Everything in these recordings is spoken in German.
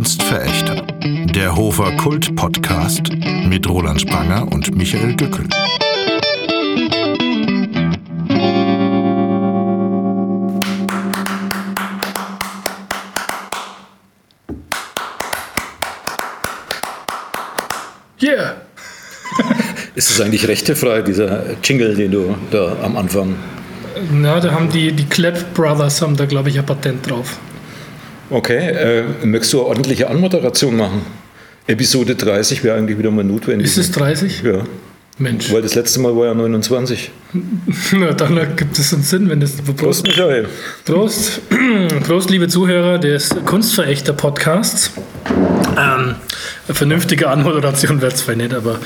Kunstverächter. Der Hofer Kult Podcast mit Roland Spranger und Michael Gückel. Yeah! Ist es eigentlich rechtefrei, dieser Jingle, den du da am Anfang. Na, da haben die, die Clap Brothers haben da, glaube ich, ein Patent drauf. Okay, äh, möchtest du eine ordentliche Anmoderation machen? Episode 30 wäre eigentlich wieder mal notwendig. Ist es 30? Ja. Mensch. Weil das letzte Mal war ja 29. Na, dann gibt es einen Sinn, wenn das. Prost, Michael. Prost. Prost, liebe Zuhörer des Kunstverächter-Podcasts. Ähm, eine vernünftige Anmoderation wäre es zwar nicht, aber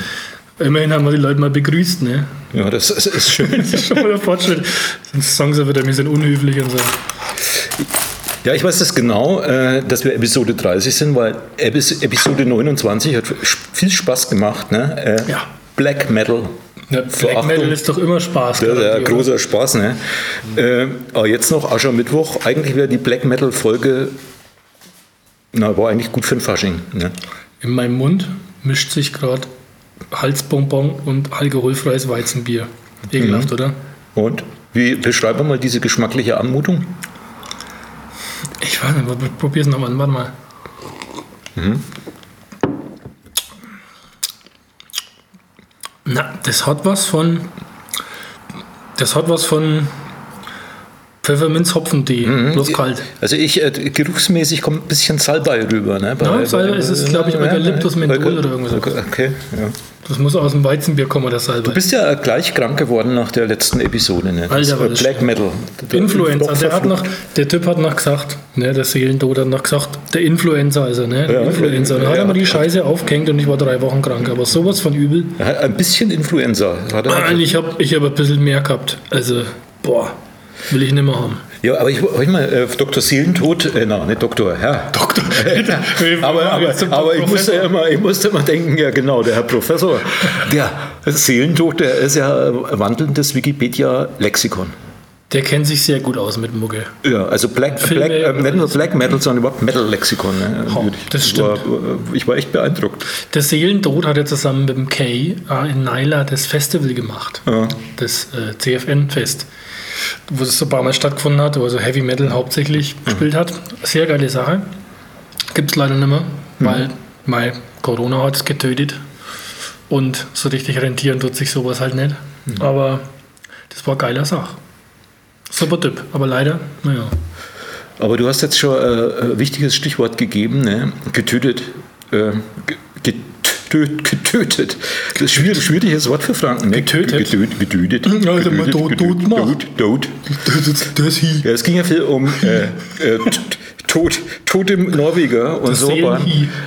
immerhin haben wir die Leute mal begrüßt, ne? Ja, das ist, ist schön. Das ist schon mal der Fortschritt. Sonst sagen sie wieder, wir sind unhöflich und so. Ja, ich weiß das genau, äh, dass wir Episode 30 sind, weil Epis- Episode 29 hat viel Spaß gemacht. Ne? Äh, Ja. Black Metal. Ja, Black Verachtung. Metal ist doch immer Spaß. Das ist ja großer Spaß, ne? Äh, aber jetzt noch Aschermittwoch. Eigentlich wäre die Black Metal Folge, na, war eigentlich gut für den Fasching. Ne? In meinem Mund mischt sich gerade Halsbonbon und alkoholfreies Weizenbier. Ekelhaft, oder? Und wie beschreiben wir mal diese geschmackliche Anmutung? Ich weiß nicht, es nochmal. Warte mal. Na, das hat was von. Das hat was von Pfefferminz-Hopfentee, bloß kalt. Also ich, äh, geruchsmäßig kommt ein bisschen Salbei rüber. Ne? Ja, Salbei ist es, glaub ich, Eukalyptus Menthol oder irgendwas. Okay, okay, ja. Das muss aus dem Weizenbier kommen, das Salbei. Du bist ja gleich krank geworden nach der letzten Episode. Ne? Alter, war Das Black Metal. Der Influencer, der, hat noch, der Typ hat noch gesagt, ne, der Seelentod hat noch gesagt, der Influencer, also, ne, der Ja, Influencer. Da hat ja. er mir die Scheiße aufgehängt und ich war drei Wochen krank, aber sowas von übel. Hat Ein bisschen Influenza. Hat er Nein, ich habe ich hab ein bisschen mehr gehabt. Also, boah, will ich nicht mehr haben. Ja, aber ich wollte mal, äh, Dr. Seelentod, äh, nein, nicht Doktor, Herr. Doktor. Aber, aber, aber ich, musste immer, ich musste immer denken, ja genau, der Herr Professor, der Seelentod, der ist ja ein wandelndes Wikipedia-Lexikon. Der kennt sich sehr gut aus mit Mucke. Ja, also Black, Black äh, nicht nur Black Metal, sondern überhaupt Metal-Lexikon. Ne? Oh, das stimmt. War, ich war echt beeindruckt. Der Seelentod hat ja zusammen mit dem Kay äh, in Naila das Festival gemacht. Ja. Das äh, CFN-Fest. Wo es so ein paar Mal stattgefunden hat, wo also Heavy Metal hauptsächlich gespielt hat. Sehr geile Sache. Gibt es leider nicht mehr, weil mein Corona hat es getötet. Und so richtig rentieren tut sich sowas halt nicht. Aber das war eine geile Sache. Super Typ, aber leider, naja. Aber du hast jetzt schon äh, ein wichtiges Stichwort gegeben, ne? getötet. Äh, ge- getö- getötet. Das ist schwierig, schwieriges Wort für Franken. Ne? Getötet? Getötet. Getötet. Ja, also mal getötet, tot- getötet, tot macht. tot, tot. Das, hier. Ja, es ging ja viel um äh, äh, Tod, Tod im Norweger und Das so.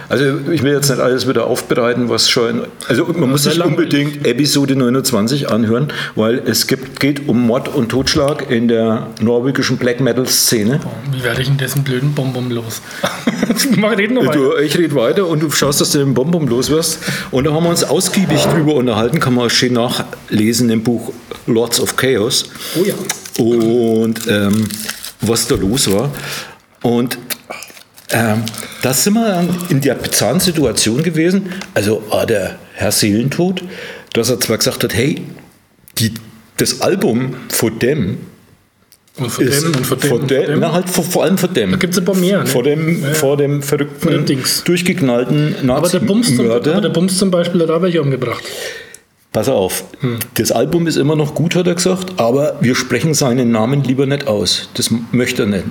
Also ich will jetzt nicht alles wieder aufbereiten, was schon. Also man muss sich unbedingt Episode 29 anhören, weil es gibt, geht um Mord und Totschlag in der norwegischen Black Metal Szene. Wie werde ich denn dessen blöden Bonbon los? Reden noch weiter. Du, ich rede weiter und du schaust, dass du den Bonbon los wirst. Und da haben wir uns ausgiebig drüber unterhalten, kann man schön nachlesen im Buch Lords of Chaos. Oh ja. Und ähm, was da los war. Und ähm, da sind wir dann in der bizarren Situation gewesen. Also ah, der Herr Seelentod, dass er zwar gesagt hat, hey, die, das Album von dem Und ist dem und von dem. und dem, dem. na, halt vor, vor allem von dem. Da gibt es ein paar mehr. Ne? Vor dem, vor dem verrückten, Dings. durchgeknallten aber, der Bums zum, aber der Bums zum Beispiel hat auch welche umgebracht. Pass auf, Hm. das Album ist immer noch gut, hat er gesagt, aber wir sprechen seinen Namen lieber nicht aus. Das möchte er nicht.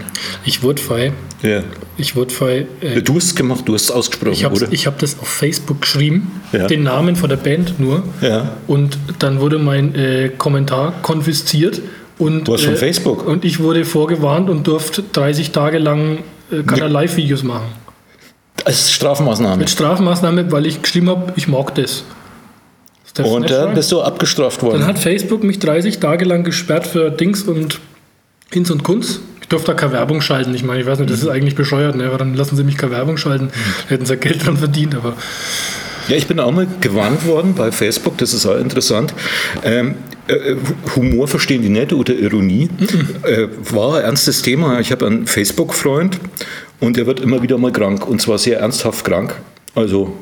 Ich wurde frei. Ja. Ich wurde frei. Äh, Du hast es gemacht, du hast es ausgesprochen, ich habe oder? ich hab das auf Facebook geschrieben, Ja. den Namen von der Band nur. Ja. Und dann wurde mein äh, Kommentar konfisziert. Und, Du hast von äh, Facebook? Und ich wurde vorgewarnt und durfte 30 Tage lang äh, keine Live-Videos machen. Als Strafmaßnahme. Mit Strafmaßnahme, weil ich geschrieben habe, ich mag das. Der Und dann bist du abgestraft worden. Dann hat Facebook mich 30 Tage lang gesperrt für Dings und Hinz und Kunst. Ich durfte da keine Werbung schalten. Ich meine, ich weiß nicht, das ist eigentlich bescheuert, ne? aber dann lassen sie mich keine Werbung schalten. Da hätten sie ja Geld dran verdient, aber Ja, ich bin auch mal gewarnt worden bei Facebook, das ist auch interessant. Ähm, äh, Humor verstehen die nicht oder Ironie. Äh, war ein ernstes Thema. Ich habe einen Facebook-Freund und der wird immer wieder mal krank und zwar sehr ernsthaft krank. Also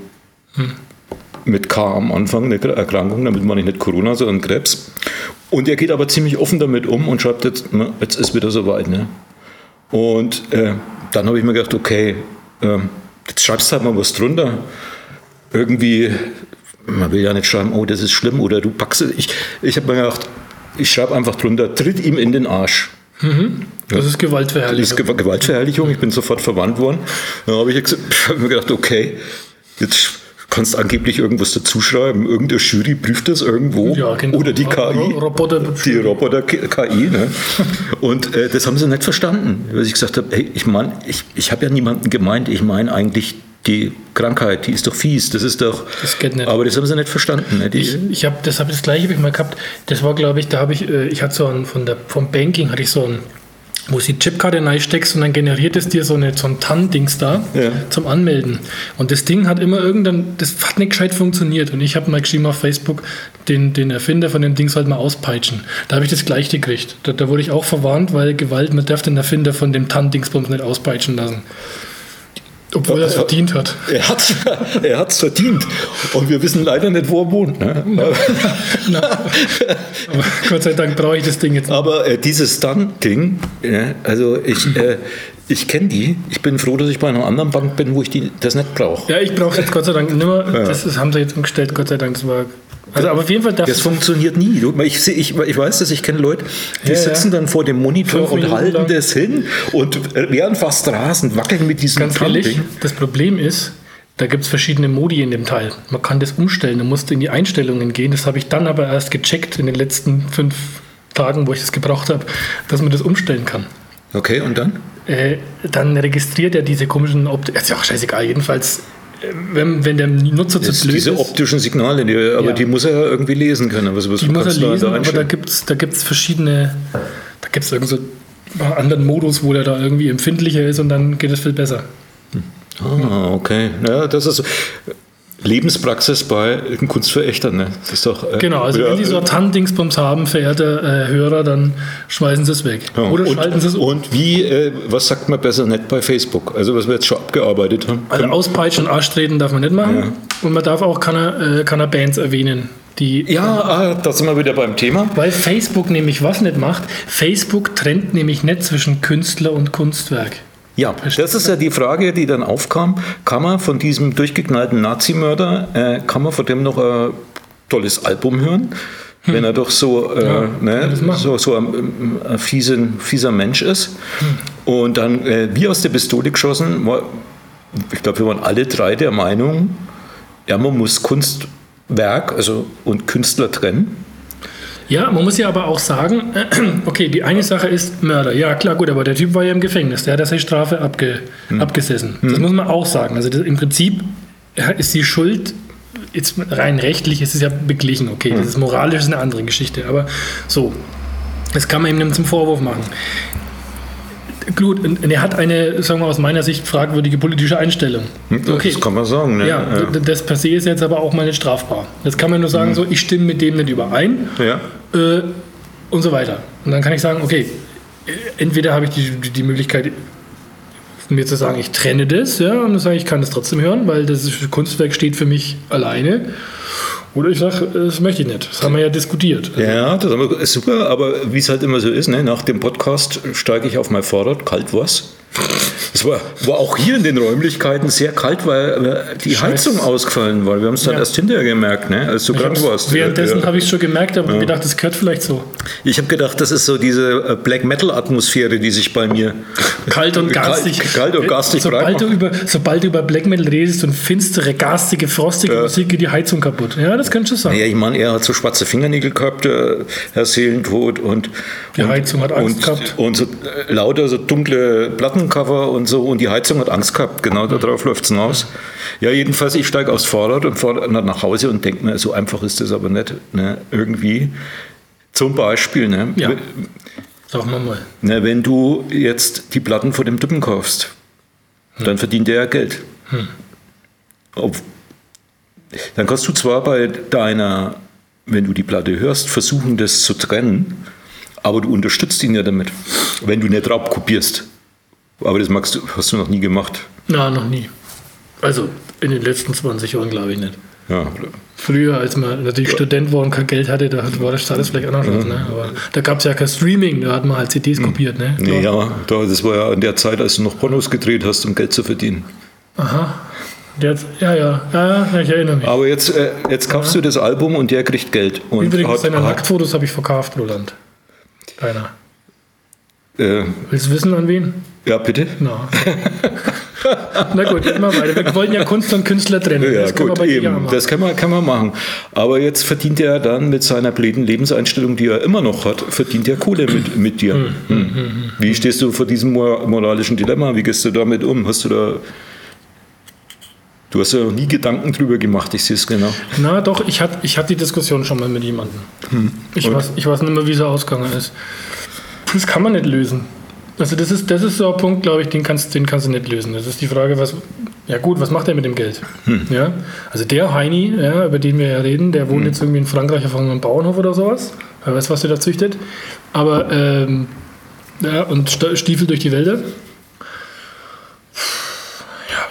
mit K am Anfang, eine Erkrankung, damit meine ich nicht Corona, sondern Krebs. Und er geht aber ziemlich offen damit um und schreibt jetzt, na, jetzt ist wieder soweit. Ne? Und äh, dann habe ich mir gedacht, okay, ähm, jetzt schreibst du halt mal was drunter. Irgendwie, man will ja nicht schreiben, oh, das ist schlimm oder du packst es. Ich, ich habe mir gedacht, ich schreibe einfach drunter, tritt ihm in den Arsch. Das ist Gewaltverherrlichung. Das ist Ge- Gewaltverherrlichung, ich bin sofort verwandt worden. Dann habe ich hab mir gedacht, okay, jetzt kannst du angeblich irgendwas dazuschreiben. Irgendeine Jury prüft das irgendwo. Ja, genau. Oder die KI. Roboter- Die Roboter-KI. Ne? Und äh, das haben sie nicht verstanden. Weil ich gesagt habe, hey, ich meine, ich, ich habe ja niemanden gemeint. Ich meine eigentlich die Krankheit, die ist doch fies. Das ist doch. Das geht nicht. Aber das haben sie nicht verstanden. Ne? Die, Ich, ich habe das, hab das gleiche habe ich mal gehabt. Das war, glaube ich, da habe ich, äh, ich hatte so ein, von der, vom Banking hatte ich so ein, wo du die Chipkarte reinsteckst und dann generiert es dir so, eine, so ein TAN-Dings da Ja. zum Anmelden. Und das Ding hat immer irgendein, das hat nicht gescheit funktioniert. Und ich habe mal geschrieben auf Facebook, den, den Erfinder von dem Ding sollte mal auspeitschen. Da habe ich das gleiche gekriegt. Da, da wurde ich auch verwarnt, weil Gewalt, man darf den Erfinder von dem TAN-Dingsbums nicht auspeitschen lassen. Obwohl er es verdient hat. er hat es er hat's verdient. Und wir wissen leider nicht, wo er wohnt. Ne? Na, aber Gott sei Dank brauche ich das Ding jetzt nicht. Aber äh, dieses Stunt-Ding, ja, also ich, äh, ich kenne die. Ich bin froh, dass ich bei einer anderen Bank bin, wo ich die, das nicht brauche. Ja, ich brauche es jetzt Gott sei Dank nicht mehr. Das ist, haben sie jetzt umgestellt, Gott sei Dank. Das war, also, aber auf jeden Fall darf Das funktioniert nie. Du, ich, ich, ich weiß das, ich kenne Leute, die Ja, ja. sitzen dann vor dem Monitor und halten lang. das hin und werden fast rasend, wackeln mit diesem ganz ehrlich, Stunt-Ding. das Problem ist, da gibt es verschiedene Modi in dem Teil. Man kann das umstellen, du musst in die Einstellungen gehen. Das habe ich dann aber erst gecheckt in den letzten fünf Tagen, wo ich das gebraucht habe, dass man das umstellen kann. Okay, und dann? Äh, dann registriert er diese komischen Optik. Ist ja auch scheißegal, jedenfalls, äh, wenn, wenn der Nutzer zu blöd diese ist. optischen Signale, die, aber Ja. die muss er ja irgendwie lesen können. Was, was Die muss er du da lesen, aber da gibt es da gibt's verschiedene, da gibt es irgend so einen anderen Modus, wo der da irgendwie empfindlicher ist und dann geht es viel besser. Ah, okay. Ja, das ist Lebenspraxis bei Kunstverächtern. Ne? Das ist doch, äh, Genau, also ja, wenn Sie so TAN-Dingsbums haben, verehrte äh, Hörer, dann schmeißen Sie es weg. ja. Oder und, schalten Sie es um. Und wie, äh, was sagt man besser nicht bei Facebook? Also was wir jetzt schon abgearbeitet haben. Also auspeitschen und Arsch treten darf man nicht machen. Und man darf auch keine, äh, keine Bands erwähnen, die Ja, ah, da sind wir wieder beim Thema. Weil Facebook nämlich was nicht macht. Facebook trennt nämlich nicht zwischen Künstler und Kunstwerk. Ja, das ist ja die Frage, die dann aufkam. Kann man von diesem durchgeknallten Nazimörder, äh, kann man von dem noch ein tolles Album hören? Wenn er doch so, äh, Hm. Ja, ne, so, so ein, ein fiesen, fieser Mensch ist. Hm. Und dann äh, wie aus der Pistole geschossen, war, ich glaube, wir waren alle drei der Meinung, ja, man muss Kunstwerk also, und Künstler trennen. Ja, man muss ja aber auch sagen, okay, die eine Sache ist Mörder. Ja, klar, gut, aber der Typ war ja im Gefängnis. Der hat ja seine Strafe abge, abgesessen. Das muss man auch sagen. Also das, im Prinzip ist die Schuld, jetzt rein rechtlich ist es ja beglichen. Okay, das ist moralisch ist eine andere Geschichte. Aber so, das kann man ihm zum Vorwurf machen. Gut, und er hat eine, sagen wir aus meiner Sicht, fragwürdige politische Einstellung. Okay. Das kann man sagen. Ne? Ja, d- das per se ist jetzt aber auch mal nicht strafbar. Das kann man nur sagen, so, ich stimme mit dem nicht überein ja. äh, und so weiter. Und dann kann ich sagen, okay, äh, entweder habe ich die, die, Möglichkeit, mir zu sagen, ich trenne das, ja, und dann sage ich, ich kann das trotzdem hören, weil das Kunstwerk steht für mich alleine. Oder ich sage, das möchte ich nicht. Das haben wir ja diskutiert. Ja, das ist super, aber wie es halt immer so ist, ne, nach dem Podcast steige ich auf mein Fahrrad, kalt was. Es war, war auch hier in den Räumlichkeiten sehr kalt, weil äh, die Scheiß. Heizung ausgefallen war. Wir haben es dann Ja. erst hinterher gemerkt, ne, als du krank warst. währenddessen ja. habe ich es schon gemerkt, aber gedacht, das gehört vielleicht so. Ich habe gedacht, das ist so diese äh, Black Metal Atmosphäre, die sich bei mir Kalt und garstig. Kalt, kalt und garstig sobald du, über, sobald du über Black Metal redest und finstere, garstige, frostige Musik, geht die Heizung kaputt. Ja, das kannst du sagen. Ja, ich meine, er hat so schwarze Fingernägel gehabt, der Herr Seelentod. Und, Die und, Heizung hat Angst und, gehabt. Und so äh, lauter so dunkle Plattencover und so. Und die Heizung hat Angst gehabt. Genau darauf läuft es hinaus. Ja, jedenfalls, ich steige aufs Fahrrad und fahre nach Hause und denke mir, so einfach ist das aber nicht. Ne? Irgendwie. Zum Beispiel, ne? Ja. Sagen wir mal. Ne, wenn du jetzt die Platten von dem Typen kaufst, dann verdient er ja Geld. Ob, dann kannst du zwar bei deiner, wenn du die Platte hörst, versuchen, das zu trennen, aber du unterstützt ihn ja damit, wenn du nicht raubkopierst. Aber das magst du, hast du noch nie gemacht. Na, noch nie. Also in den letzten 20 Jahren glaube ich nicht. Ja. Früher, als man natürlich Student war und kein Geld hatte, da war das alles vielleicht anders aus. Ne? Aber da gab es ja kein Streaming, da hat man halt CDs kopiert. Ne? Nee, ja, da, das war ja in der Zeit, als du noch Pornos gedreht hast, um Geld zu verdienen. Aha. Jetzt, ja, ja, ja, ja, ich erinnere mich. Aber jetzt, äh, jetzt kaufst du das Album und der kriegt Geld. Und Übrigens, hat, seine hat, Nacktfotos habe ich verkauft, Roland. Keiner. äh, Willst du wissen, an wen? Ja, bitte? Na. Na gut, mal weiter. Wir wollen ja Kunst und Künstler trennen. Ja, das können gut, wir bei dir eben. machen. Das kann man, kann man machen. Aber jetzt verdient er dann mit seiner bläden Lebenseinstellung, die er immer noch hat, verdient er Kohle mit, mit dir. Hm. Wie stehst du vor diesem mor- moralischen Dilemma? Wie gehst du damit um? Hast du da. Du hast ja noch nie Gedanken drüber gemacht, ich sehe es genau. Na doch, ich hatte ich die Diskussion schon mal mit jemandem. Ich, Und? weiß, ich weiß nicht mehr, wie sie ausgegangen ist. Das kann man nicht lösen. Also das ist, das ist so ein Punkt, glaube ich, den kannst, den kannst du nicht lösen. Das ist die Frage, was, ja gut, was macht er mit dem Geld? Ja? Also der Heini, ja, über den wir ja reden, der wohnt jetzt irgendwie in Frankreich auf einem Bauernhof oder sowas. Wer weiß, was der da züchtet. Aber, ähm, ja, und Stiefel durch die Wälder. Ja,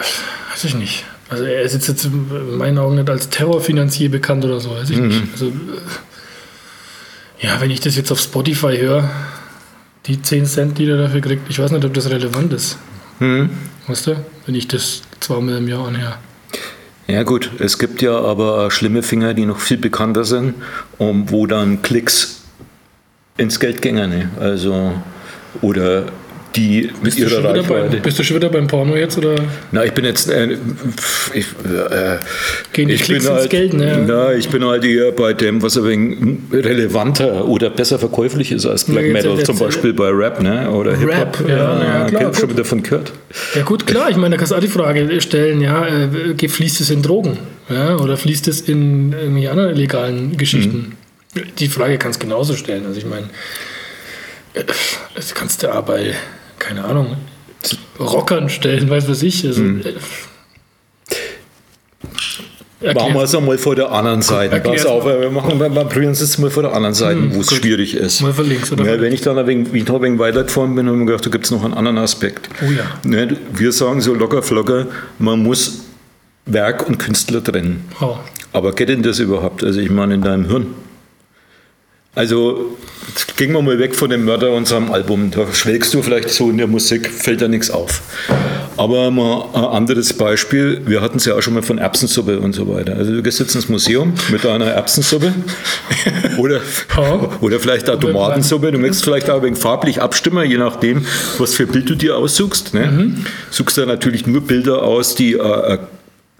weiß ich nicht. Also er ist jetzt, in meinen Augen nicht als Terrorfinanzier bekannt oder so, weiß ich nicht. Also, äh, ja, wenn ich das jetzt auf Spotify höre, die 10 Cent, die er dafür kriegt, ich weiß nicht, ob das relevant ist. Weißt du? Wenn ich das zweimal im Jahr anhöre. Ja gut, es gibt ja aber schlimme Finger, die noch viel bekannter sind, um, wo dann Klicks ins Geld gingen. Ne? Also, oder die mit Bist du, ihrer schon wieder Reichweite. beim, bist du schon wieder beim Porno jetzt oder Na, ich bin jetzt. Äh, ich, äh, gehen die ich Klicks bin ins halt, Geld? Ne? Na, ich bin halt eher bei dem, was ein wenig relevanter oder besser verkäuflich ist als Black Ja, jetzt- Metal, jetzt- zum Beispiel bei Rap ne? oder Hip-Hop. ja, ja, klar, ich hab schon gut. wieder von gehört. Ja gut, klar, ich meine, da kannst du auch die Frage stellen, ja, äh, fließt es in Drogen? Ja, oder fließt es in irgendwie anderen illegalen Geschichten? Die Frage kannst du genauso stellen. Also ich meine, äh, das kannst du bei, keine Ahnung, Rockern stellen, weiß was ich. Also, äh, erklär- Machen wir es einmal vor der anderen Seite. Pass auf, mal. wir, machen, wir wir probieren es jetzt mal vor der anderen Seite, wo es schwierig ist. Mal von links oder ja, wenn ich dann ein wenig, ich ein wenig weitergefahren bin, habe ich mir gedacht, da gibt es noch einen anderen Aspekt. Oh ja. Ne, wir sagen so locker flocker, man muss Werk und Künstler trennen. Oh. Aber geht denn das überhaupt? Also ich meine in deinem Hirn. Also jetzt gehen wir mal weg von dem Mörder unserem Album. Da schwelgst du vielleicht so in der Musik, fällt da nichts auf. Aber mal ein anderes Beispiel. Wir hatten es ja auch schon mal von Erbsensuppe und so weiter. Also du gehst jetzt ins Museum mit deiner Erbsensuppe oder, oder vielleicht auch Tomatensuppe. Du möchtest vielleicht auch ein wenig farblich abstimmen, je nachdem, was für Bild du dir aussuchst. Ne? Suchst da natürlich nur Bilder aus, die äh, eine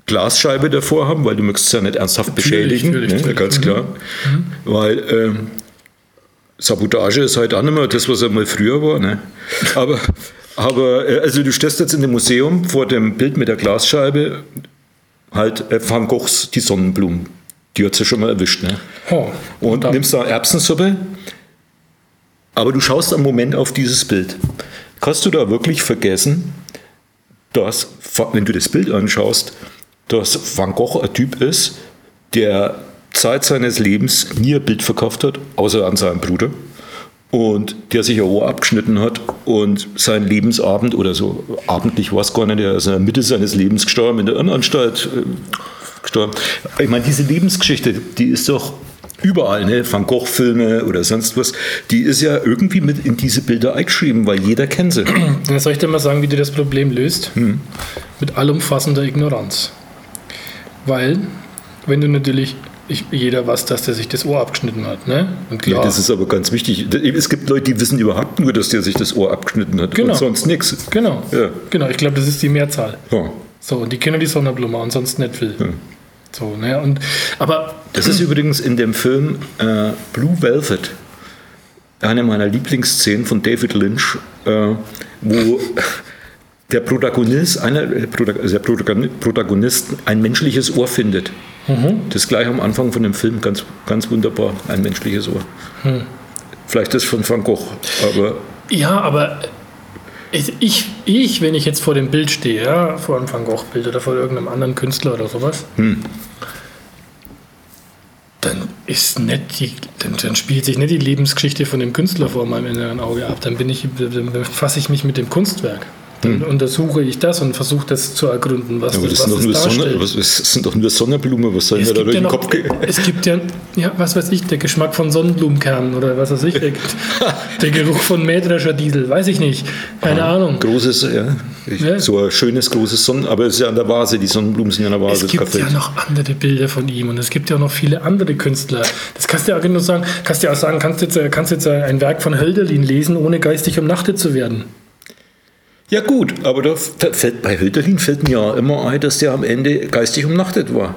Glasscheibe davor haben, weil du möchtest es ja nicht ernsthaft Natürlich, beschädigen. natürlich, ne? natürlich. Ganz klar. Weil ähm, Sabotage ist halt auch nicht mehr das, was einmal früher war. Ne? Aber, aber äh, also du stehst jetzt in dem Museum vor dem Bild mit der Glasscheibe, halt äh, Van Goghs Die Sonnenblumen. Die hat sie schon mal erwischt. Ne? Oh. Und nimmst da Erbsensuppe, aber du schaust am Moment auf dieses Bild. Kannst du da wirklich vergessen, dass, wenn du das Bild anschaust, dass Van Gogh ein Typ ist, der Zeit seines Lebens nie ein Bild verkauft hat, außer an seinen Bruder. Und der sich ein Ohr abgeschnitten hat und sein Lebensabend oder so, abendlich war es gar nicht, er ist in der Mitte seines Lebens gestorben, in der Irrenanstalt äh, gestorben. Ich meine, diese Lebensgeschichte, die ist doch überall, ne? Van Gogh-Filme oder sonst was, die ist ja irgendwie mit in diese Bilder eingeschrieben, weil jeder kennt sie. Dann soll ich dir mal sagen, wie du das Problem löst? Mit allumfassender Ignoranz. Weil, wenn du natürlich, ich, jeder weiß, dass der sich das Ohr abgeschnitten hat, ne? Und klar, Ja, das ist aber ganz wichtig. Es gibt Leute, die wissen überhaupt nur, dass der sich das Ohr abgeschnitten hat Genau. und sonst nichts. genau, Ja. genau, ich glaube, das ist die Mehrzahl. Ja. So, und die kennen die Sonnenblume und sonst nicht viel. So, ne? Und, aber Das ist übrigens in dem Film äh, Blue Velvet eine meiner Lieblingsszenen von David Lynch, äh, wo der Protagonist, einer der Prota- der Protagoni- Protagonist ein menschliches Ohr findet. Das gleich am Anfang von dem Film, ganz, ganz wunderbar, ein menschliches Ohr. Vielleicht ist von Van Gogh, aber Ja, aber ich, ich, wenn ich jetzt vor dem Bild stehe, ja, vor einem Van Gogh-Bild oder vor irgendeinem anderen Künstler oder sowas, ist nicht die, dann, dann spielt sich nicht die Lebensgeschichte von dem Künstler vor meinem inneren Auge ab. Dann bin ich, dann befasse ich mich mit dem Kunstwerk. Dann untersuche ich das und versuche das zu ergründen, was, Hm. Aber das, was sind, doch es nur Sonne, was, das sind doch nur Sonnenblumen, was soll Es mir da durch ja den noch, Kopf gehen? es gibt ja, ja, was weiß ich, der Geschmack von Sonnenblumenkernen oder was weiß ich, der, der Geruch von Mähdrescher Diesel, weiß ich nicht, keine Ahnung. Großes, ja, ich, Ja. so ein schönes großes Sonnen, aber es ist ja an der Vase, die Sonnenblumen sind ja an der Vase. Es gibt Kaffee. ja noch andere Bilder von ihm und es gibt ja auch noch viele andere Künstler. Das kannst du ja auch genau sagen, kannst du ja auch sagen, kannst jetzt, äh, kannst jetzt ein Werk von Hölderlin lesen, ohne geistig umnachtet zu werden. Ja gut, aber da, da fällt, bei Hölderlin fällt mir ja immer ein, dass der am Ende geistig umnachtet war.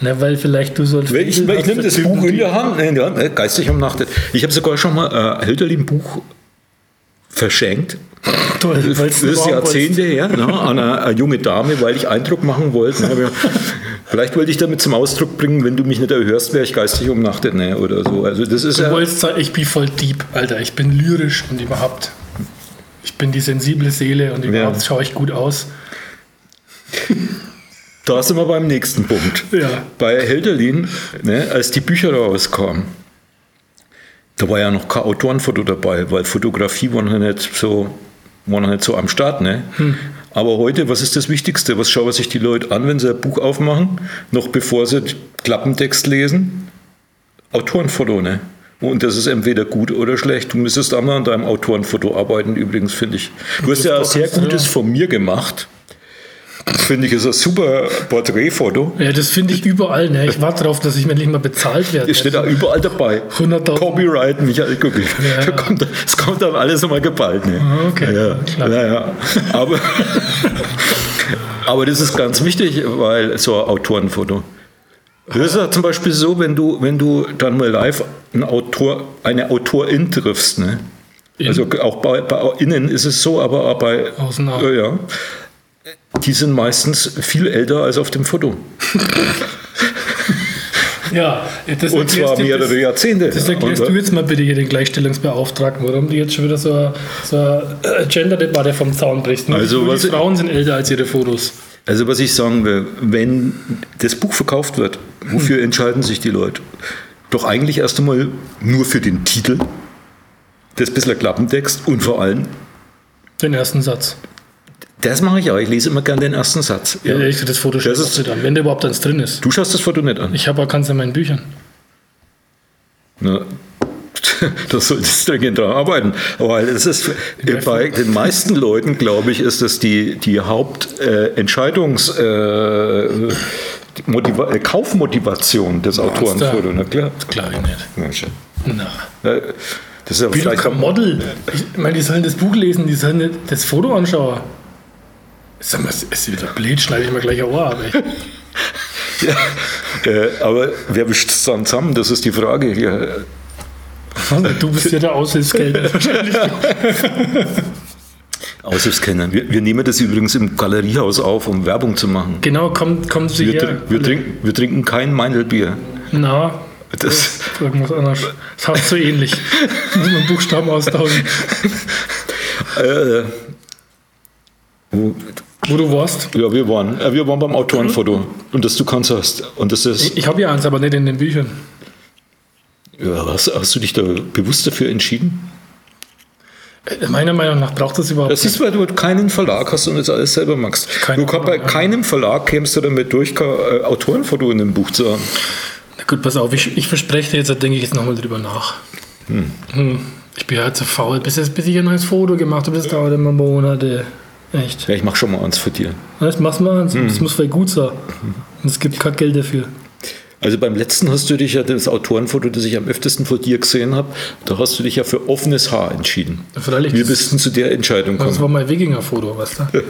Na, weil vielleicht du so ein Weil Ich, ich nehme das Buch in der Hand, in der Hand äh, geistig umnachtet. Ich habe sogar schon mal ein Hölderlin-Buch verschenkt. die- Toll, Das weil's ist Jahrzehnte her, ne, an eine, eine junge Dame, weil ich Eindruck machen wollte. Ne, vielleicht wollte ich damit zum Ausdruck bringen, wenn du mich nicht erhörst, wäre ich geistig umnachtet ne, oder so. Also das ist Du ja, wolltest sagen, ich bin voll deep, Alter. Ich bin lyrisch und überhaupt. Ich bin die sensible Seele und überhaupt Ja. schaue ich gut aus. da sind wir beim nächsten Punkt. Ja. Bei Hölderlin, ne, als die Bücher rauskamen, da war ja noch kein Autorenfoto dabei, weil Fotografie war noch nicht so, war noch nicht so am Start. Ne? Aber heute, was ist das Wichtigste? Was schauen sich die Leute an, wenn sie ein Buch aufmachen, noch bevor sie Klappentext lesen? Autorenfoto, ne? Und das ist entweder gut oder schlecht. Du müsstest auch mal an deinem Autorenfoto arbeiten, übrigens, finde ich. Du hast ja ein sehr gutes von mir gemacht. Finde ich, ist ein super Porträtfoto. Ja, das finde ich überall. Ne? Ich warte darauf, dass ich endlich mal bezahlt werde. Das steht da überall dabei. 100.000. Copyright Michael Guckel. Ja. Da kommt, es kommt dann alles immer geballt. Ne? Ah, okay. Ja, Klar. ja, ja. Aber, aber das ist ganz wichtig, weil so ein Autorenfoto. Das ist ja zum Beispiel so, wenn du, wenn du dann mal live einen Autor, eine Autorin triffst. Ne? Also auch bei, bei innen ist es so, aber auch bei Außen auch. Ja, ja. Die sind meistens viel älter als auf dem Foto. Ja, das Und zwar du- mehrere das, Jahrzehnte. das erklärst du jetzt mal bitte hier den Gleichstellungsbeauftragten, warum du jetzt schon wieder so eine, so eine Gender-Debatte vom Zaun brichst. Nur, Also, die Frauen sind älter als ihre Fotos. Also was ich sagen will, wenn das Buch verkauft wird, wofür Hm. entscheiden sich die Leute? Doch eigentlich erst einmal nur für den Titel, das bisschen Klappentext und vor allem, Den ersten Satz. das mache ich auch, ich lese immer gerne den ersten Satz. Ja. Ja. Ich das Foto Das ist- ich nicht an, wenn der überhaupt eins drin ist. Du schaust das Foto nicht an. Ich habe auch keins in meinen Büchern. Na, das solltest du dringend daran arbeiten. Weil es ist bei den meisten Leuten, glaube ich, ist das die, die Hauptentscheidungs- äh, Motiva- äh, Kaufmotivation des Autorenfotos. Na klar. Das glaube ich nicht. Ja. Na. Äh, Das ist ja Wie vielleicht kein Model. Ich meine, die sollen das Buch lesen, die sollen nicht das Foto anschauen. Sag mal, ist wieder blöd, schneide ich mir gleich ein Ohr ab. ey. Äh, aber wer wischt es dann zusammen? Das ist die Frage hier. Du bist ja der Aushilfsgelder wahrscheinlich. Aushilfskenner. Wir, wir nehmen das übrigens im Galeriehaus auf, um Werbung zu machen. Genau, kommt, kommt sie Wir, her. wir, trinken, wir trinken kein Meindelbier. Na, Das, irgendwas anderes. Das heißt so ähnlich. Muss man Buchstaben austauschen. äh, wo, Wo du warst. ja, wir waren, äh, wir waren beim Autorenfoto und das du kannst hast. Und das ist, Ich habe ja eins, aber nicht in den Büchern. Ja, hast, hast du dich da bewusst dafür entschieden? Äh, Meiner Meinung nach braucht das überhaupt Das ist, weil du keinen Verlag hast und das alles selber machst. Keine du, bei Ahnung, ja. keinem Verlag kämst du damit durch, äh, Autorenfoto in dem Buch zu haben. Na gut, pass auf, ich, ich verspreche dir jetzt, da denke ich jetzt nochmal drüber nach. Hm. Ich bin halt zu faul, bis, jetzt, bis ich ein neues Foto gemacht habe. Das dauert immer Monate. Echt. Ja, ich mach schon mal eins für dir. Das machst du mal. Das, das muss vielleicht gut sein. Und es gibt kein Geld dafür. Also beim letzten hast du dich ja das Autorenfoto, das ich am öftesten von dir gesehen habe, da hast du dich ja für offenes Haar entschieden. Freilich, Wie das- bist du zu der Entscheidung Das gekommen? war mein Wikinger-Foto, weißt du?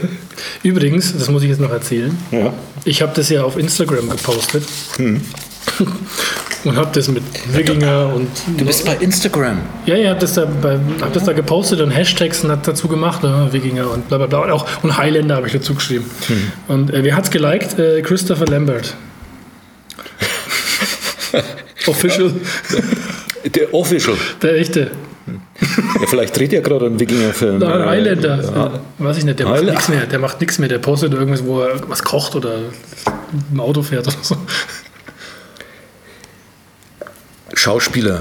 Übrigens, das muss ich jetzt noch erzählen. Ja. Ich habe das ja auf Instagram gepostet. Und habe das mit Wikinger und. Du bist bei Instagram. Ja, ja, habe das, da bei- hab das da gepostet und Hashtags und hat dazu gemacht, ne, Wikinger und bla bla bla. Und, auch, und Highlander habe ich dazu geschrieben. Und äh, wer hat's geliked? Äh, Christopher Lambert. Official, Der Official. der echte. Ja, vielleicht dreht ja gerade ein Wikinger-Film. Der Äh, Highlander. Ja. Weiß ich nicht, der macht nichts mehr. Der macht nichts mehr. Der postet irgendwas, wo er was kocht oder im Auto fährt oder so. Schauspieler.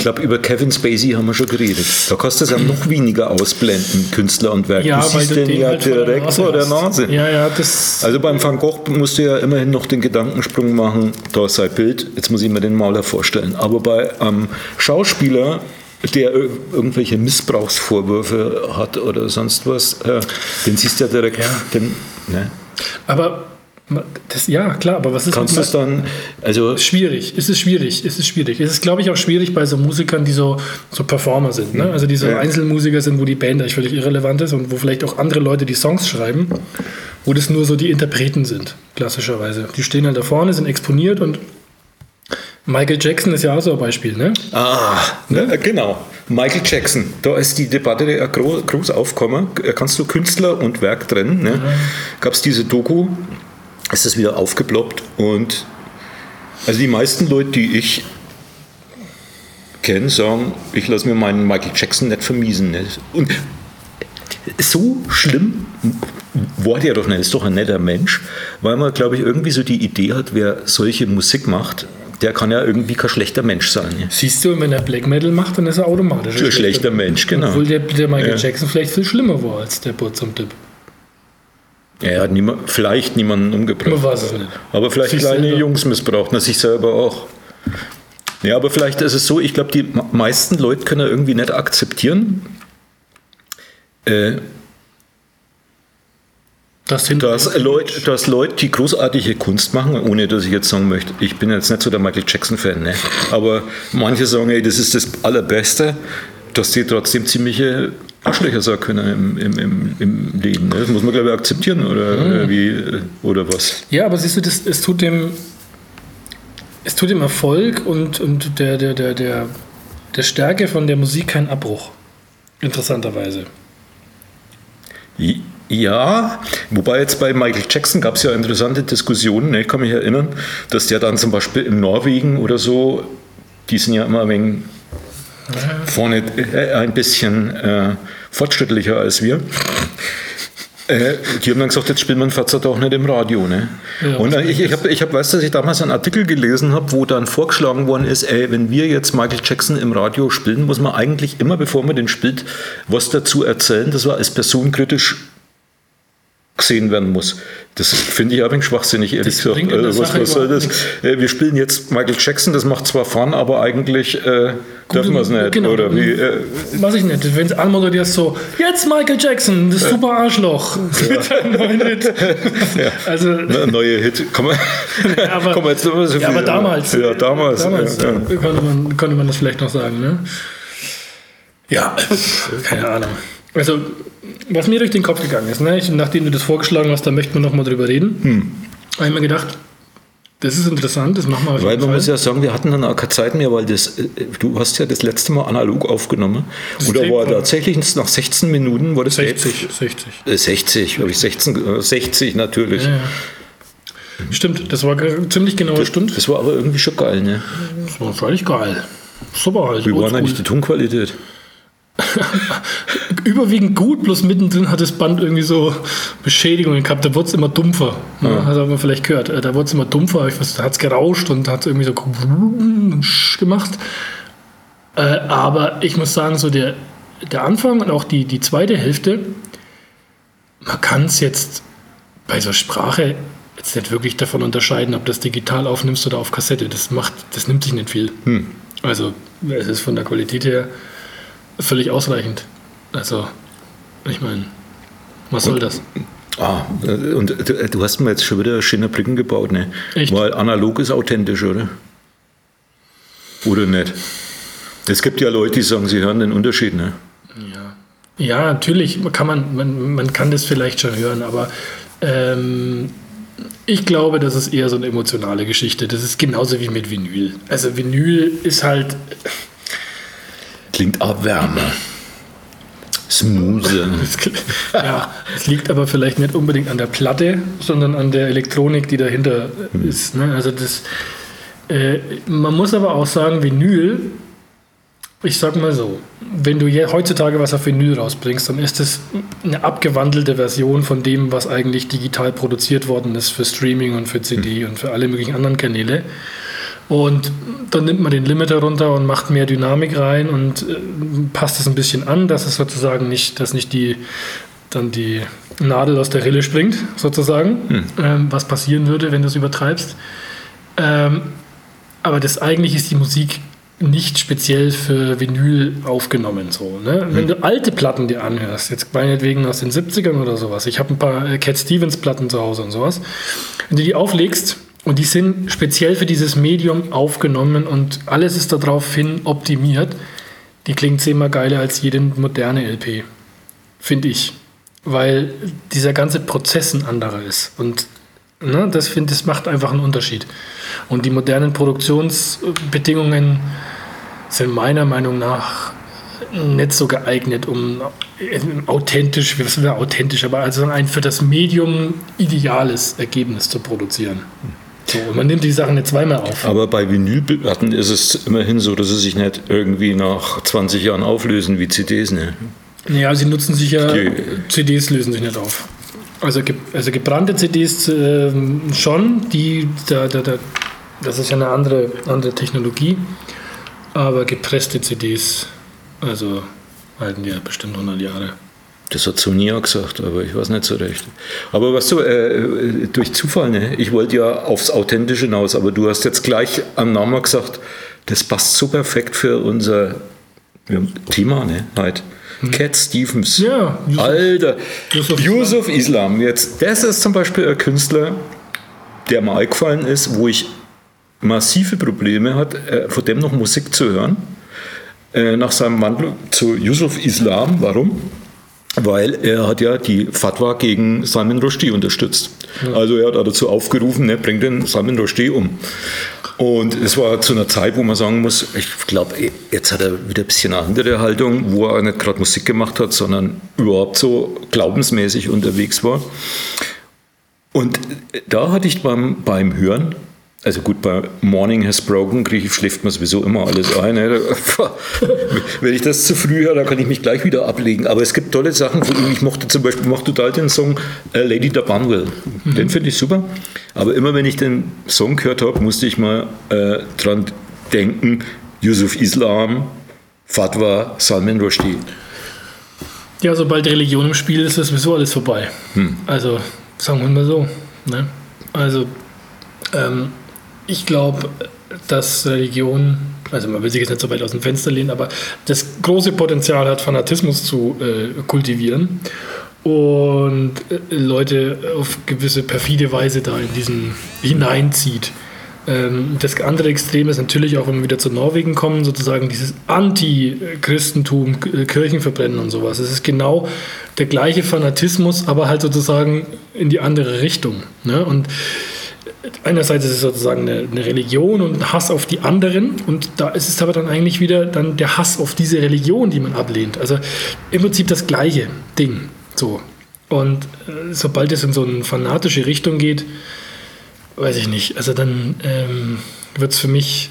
Ich glaube, über Kevin Spacey haben wir schon geredet. Da kannst du es ja noch weniger ausblenden, Künstler und Werk. Ja, du siehst du den den ja halt direkt vor der. Nase. Ja, ja, das. Also beim Van Gogh musst du ja immerhin noch den Gedankensprung machen, da ist sein Bild, jetzt muss ich mir den Maler vorstellen. Aber bei einem Schauspieler, der ir- irgendwelche Missbrauchsvorwürfe hat oder sonst was, äh, den siehst du ja direkt, den, ne? Aber das, ja, klar, aber was ist kannst du es dann, also Schwierig, es ist schwierig, es ist schwierig. Es ist, glaube ich, auch schwierig bei so Musikern, die so, so Performer sind. Ne? Also die so Ja. Einzelmusiker sind, wo die Band eigentlich völlig irrelevant ist und wo vielleicht auch andere Leute die Songs schreiben, wo das nur so die Interpreten sind, klassischerweise. Die stehen halt da vorne, sind exponiert und Michael Jackson ist ja auch so ein Beispiel. Ne? Ah, ne, genau. Michael Jackson, da ist die Debatte groß aufgekommen. Äh, Kannst du Künstler und Werk trennen? Ne? Gab es diese Doku, ist das wieder aufgeploppt und also die meisten Leute, die ich kenne, sagen, ich lasse mir meinen Michael Jackson nicht vermiesen. Ne? Und so schlimm war der doch nicht, ist doch ein netter Mensch, weil man, glaube ich, irgendwie so die Idee hat, wer solche Musik macht, der kann ja irgendwie kein schlechter Mensch sein. Siehst du, wenn er Black Metal macht, dann ist er automatisch Ein schlechter Mensch, genau. Obwohl der, der Michael Ja. Jackson vielleicht viel schlimmer war als der Burt zum Tipp. Er hat niemand, vielleicht niemanden Man umgebracht. weiß es nicht. Aber vielleicht Sich kleine selber. Jungs missbraucht, na sich selber auch. Ja, aber vielleicht ist es so, ich glaube, die me- meisten Leute können irgendwie nicht akzeptieren, äh, Das sind dass, Leute, dass Leute, die großartige Kunst machen, ohne dass ich jetzt sagen möchte, ich bin jetzt nicht so der Michael Jackson-Fan, ne? aber manche sagen, ey, das ist das Allerbeste, dass die trotzdem ziemliche Arschlöcher sein können im, im, im, im Leben. Ne? Das muss man, glaube ich, akzeptieren, oder, oder wie, oder was? Ja, aber siehst du, das, es tut dem, es tut dem Erfolg und, und der, der, der, der, der Stärke von der Musik keinen Abbruch. Interessanterweise. Ja, wobei jetzt bei Michael Jackson gab es ja interessante Diskussionen. ne? Ich kann mich erinnern, dass der dann zum Beispiel in Norwegen oder so, die sind ja immer wenig vorne äh, ein bisschen äh, fortschrittlicher als wir. Äh, die haben dann gesagt, jetzt spielt man Fazit auch nicht im Radio. Ne? Ja, und äh, ich, ich, hab, ich hab, weiß, dass ich damals einen Artikel gelesen habe, wo dann vorgeschlagen worden ist, ey, wenn wir jetzt Michael Jackson im Radio spielen, muss man eigentlich immer, bevor man den spielt, was dazu erzählen, dass wir als Person kritisch gesehen werden muss. Das finde ich ein wenig schwachsinnig, ehrlich Das gesagt. Also, was, was soll das? überhaupt Äh, Wir spielen jetzt Michael Jackson, das macht zwar Fun, aber eigentlich äh, dürfen wir es nicht. Genau. Oder wie, äh, Weiß ich nicht. Wenn es anmoderiert so, jetzt Michael Jackson, das super Arschloch. Hit. Also, ne, neue Hit. Komm, mal- Ja, aber- komm jetzt so ja, aber damals, Ja, damals. damals ja, ja. Konnte, man, konnte man das vielleicht noch sagen. Ne? Ja, keine Ahnung. Also, was mir durch den Kopf gegangen ist, ne? ich, nachdem du das vorgeschlagen hast, da möchten wir nochmal drüber reden, Hm. habe ich mir gedacht, das ist interessant, das machen wir auf Weil man Fall. muss ja sagen, wir hatten dann auch keine Zeit mehr, weil das, äh, du hast ja das letzte Mal analog aufgenommen. Und da Tape war tatsächlich nach 16 Minuten war das 60, 60. Äh, 60, habe ich 16, äh, 60 natürlich. Ja, ja. Stimmt, das war ziemlich genau eine Stunde. Das war aber irgendwie schon geil, ne? Das war völlig geil. Super halt. Wie war eigentlich die Tonqualität? überwiegend gut, bloß mittendrin hat das Band irgendwie so Beschädigungen gehabt. Da wurde es immer dumpfer. Ne? Das hat man vielleicht gehört. Äh, Da wurde es immer dumpfer. Ich weiß, da hat es gerauscht und hat irgendwie so gemacht. Äh, aber ich muss sagen, so der, der Anfang und auch die, die zweite Hälfte, man kann es jetzt bei so Sprache jetzt nicht wirklich davon unterscheiden, ob das digital aufnimmst oder auf Kassette. Das macht, das nimmt sich nicht viel. Also es ist von der Qualität her völlig ausreichend. Also, ich meine, was soll das? Ah, und du, du hast mir jetzt schon wieder schöne Brücken gebaut, ne? Echt? Weil analog ist authentisch, oder? Oder nicht? Es gibt ja Leute, die sagen, sie hören den Unterschied, ne? Ja, ja natürlich kann man, man, man kann das vielleicht schon hören, aber ähm, ich glaube, das ist eher so eine emotionale Geschichte. Das ist genauso wie mit Vinyl. Also Vinyl ist halt, Klingt auch wärmer. Smooth. ja, es liegt aber vielleicht nicht unbedingt an der Platte, sondern an der Elektronik, die dahinter ist. Ne? Also das, äh, man muss aber auch sagen, Vinyl, ich sag mal so, wenn du heutzutage was auf Vinyl rausbringst, dann ist das eine abgewandelte Version von dem, was eigentlich digital produziert worden ist für Streaming und für CD und für alle möglichen anderen Kanäle. Und dann nimmt man den Limiter runter und macht mehr Dynamik rein und äh, passt es ein bisschen an, dass es sozusagen nicht, dass nicht die dann die Nadel aus der Rille springt, sozusagen, hm. ähm, was passieren würde, wenn du es übertreibst. Ähm, aber das eigentlich ist die Musik nicht speziell für Vinyl aufgenommen. So, ne? Wenn du alte Platten dir anhörst, jetzt meinetwegen aus den 70ern oder sowas, ich habe ein paar äh, Cat Stevens Platten zu Hause und sowas, wenn du die auflegst und die sind speziell für dieses Medium aufgenommen und alles ist daraufhin optimiert, die klingt zehnmal geiler als jede moderne LP, finde ich. Weil dieser ganze Prozess ein anderer ist. Und ne, das finde ich, macht einfach einen Unterschied. Und die modernen Produktionsbedingungen sind meiner Meinung nach nicht so geeignet, um authentisch, wir wissen ja authentisch, aber also ein für das Medium ideales Ergebnis zu produzieren. So, man nimmt die Sachen nicht zweimal auf. Aber bei Vinylplatten ist es immerhin so, dass sie sich nicht irgendwie nach 20 Jahren auflösen wie CDs. Ne? Ja, sie nutzen sich ja, die, CDs lösen sich nicht auf. Also, also gebrannte CDs äh, schon, die, da, da, da, das ist ja eine andere, andere Technologie. Aber gepresste CDs, also halten die ja bestimmt 100 Jahre. Das hat Sony auch gesagt, aber ich weiß nicht so recht. Aber was du, äh, durch Zufall, ne? ich wollte ja aufs Authentische hinaus, aber du hast jetzt gleich am Namen gesagt, das passt so perfekt für unser Thema ne? heute. Hm. Cat Stevens. Ja, Yusuf. Alter. Yusuf, Yusuf Islam. Jetzt, das ist zum Beispiel ein Künstler, der mir eingefallen ist, wo ich massive Probleme hat, äh, von dem noch Musik zu hören. Äh, nach seinem Wandel zu Yusuf Islam. Warum? Weil er hat ja die Fatwa gegen Salman Rushdie unterstützt. Ja. Also er hat dazu aufgerufen, ne, bringt den Salman Rushdie um. Und es war zu einer Zeit, wo man sagen muss, ich glaube, jetzt hat er wieder ein bisschen eine andere Haltung, wo er nicht gerade Musik gemacht hat, sondern überhaupt so glaubensmäßig unterwegs war. Und da hatte ich beim, beim Hören also gut, bei Morning Has Broken ich, schläft man sowieso immer alles ein. Ne? Wenn ich das zu früh höre, dann kann ich mich gleich wieder ablegen. Aber es gibt tolle Sachen von ihm. Ich mochte zum Beispiel mochte total den Song äh, Lady da Bunwell. Mhm. Den finde ich super. Aber immer wenn ich den Song gehört habe, musste ich mal äh, dran denken, Yusuf Islam, Fatwa, Salman Rushdie. Ja, sobald Religion im Spiel ist, ist sowieso alles vorbei. Hm. Also sagen wir mal so. Ne? Also ähm, ich glaube, dass Religion, also man will sich jetzt nicht so weit aus dem Fenster lehnen, aber das große Potenzial hat, Fanatismus zu äh, kultivieren und äh, Leute auf gewisse perfide Weise da in diesen hineinzieht. Ähm, das andere Extrem ist natürlich auch, wenn wir wieder zu Norwegen kommen, sozusagen dieses Anti-Christentum, äh, Kirchen verbrennen und sowas. Es ist genau der gleiche Fanatismus, aber halt sozusagen in die andere Richtung. Ne? Und einerseits ist es sozusagen eine, eine, Religion und ein Hass auf die anderen und da ist es aber dann eigentlich wieder dann der Hass auf diese Religion, die man ablehnt. Also im Prinzip das gleiche Ding. So. Und äh, sobald es in so eine fanatische Richtung geht, weiß ich nicht, also dann ähm, wird es für mich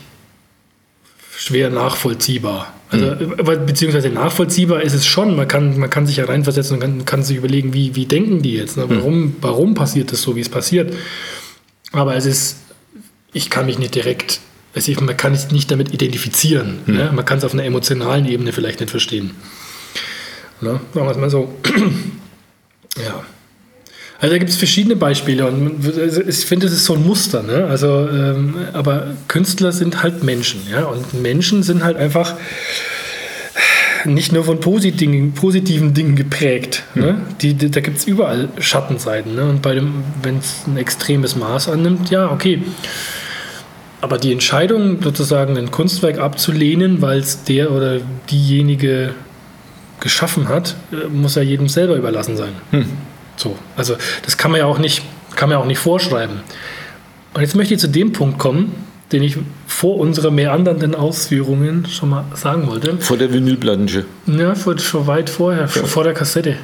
schwer nachvollziehbar. Also, mhm. beziehungsweise nachvollziehbar ist es schon. Man kann, man kann sich ja reinversetzen und kann, kann sich überlegen, wie, wie denken die jetzt? Ne? Warum, mhm. warum passiert das so, wie es passiert? Aber es ist, ich kann mich nicht direkt, also man kann es nicht damit identifizieren. Hm. Ne? Man kann es auf einer emotionalen Ebene vielleicht nicht verstehen. Ne? Sagen wir es mal so. ja. Also da gibt es verschiedene Beispiele und ich finde, das ist so ein Muster. Ne? Also, ähm, aber Künstler sind halt Menschen, ja, und Menschen sind halt einfach nicht nur von positiven, positiven Dingen geprägt. Mhm. Ne? Die, die, da gibt es überall Schattenseiten. Ne? Und wenn es ein extremes Maß annimmt, ja, okay. Aber die Entscheidung, sozusagen ein Kunstwerk abzulehnen, weil es der oder diejenige geschaffen hat, äh, muss ja jedem selber überlassen sein. Hm. So, also das kann man ja auch nicht, kann man ja auch nicht vorschreiben. Und jetzt möchte ich zu dem Punkt kommen, den ich vor unserer meandernden Ausführungen schon mal sagen wollte. Vor der Vinylplatte. Ja, vor, schon weit vorher, ja. vor der Kassette.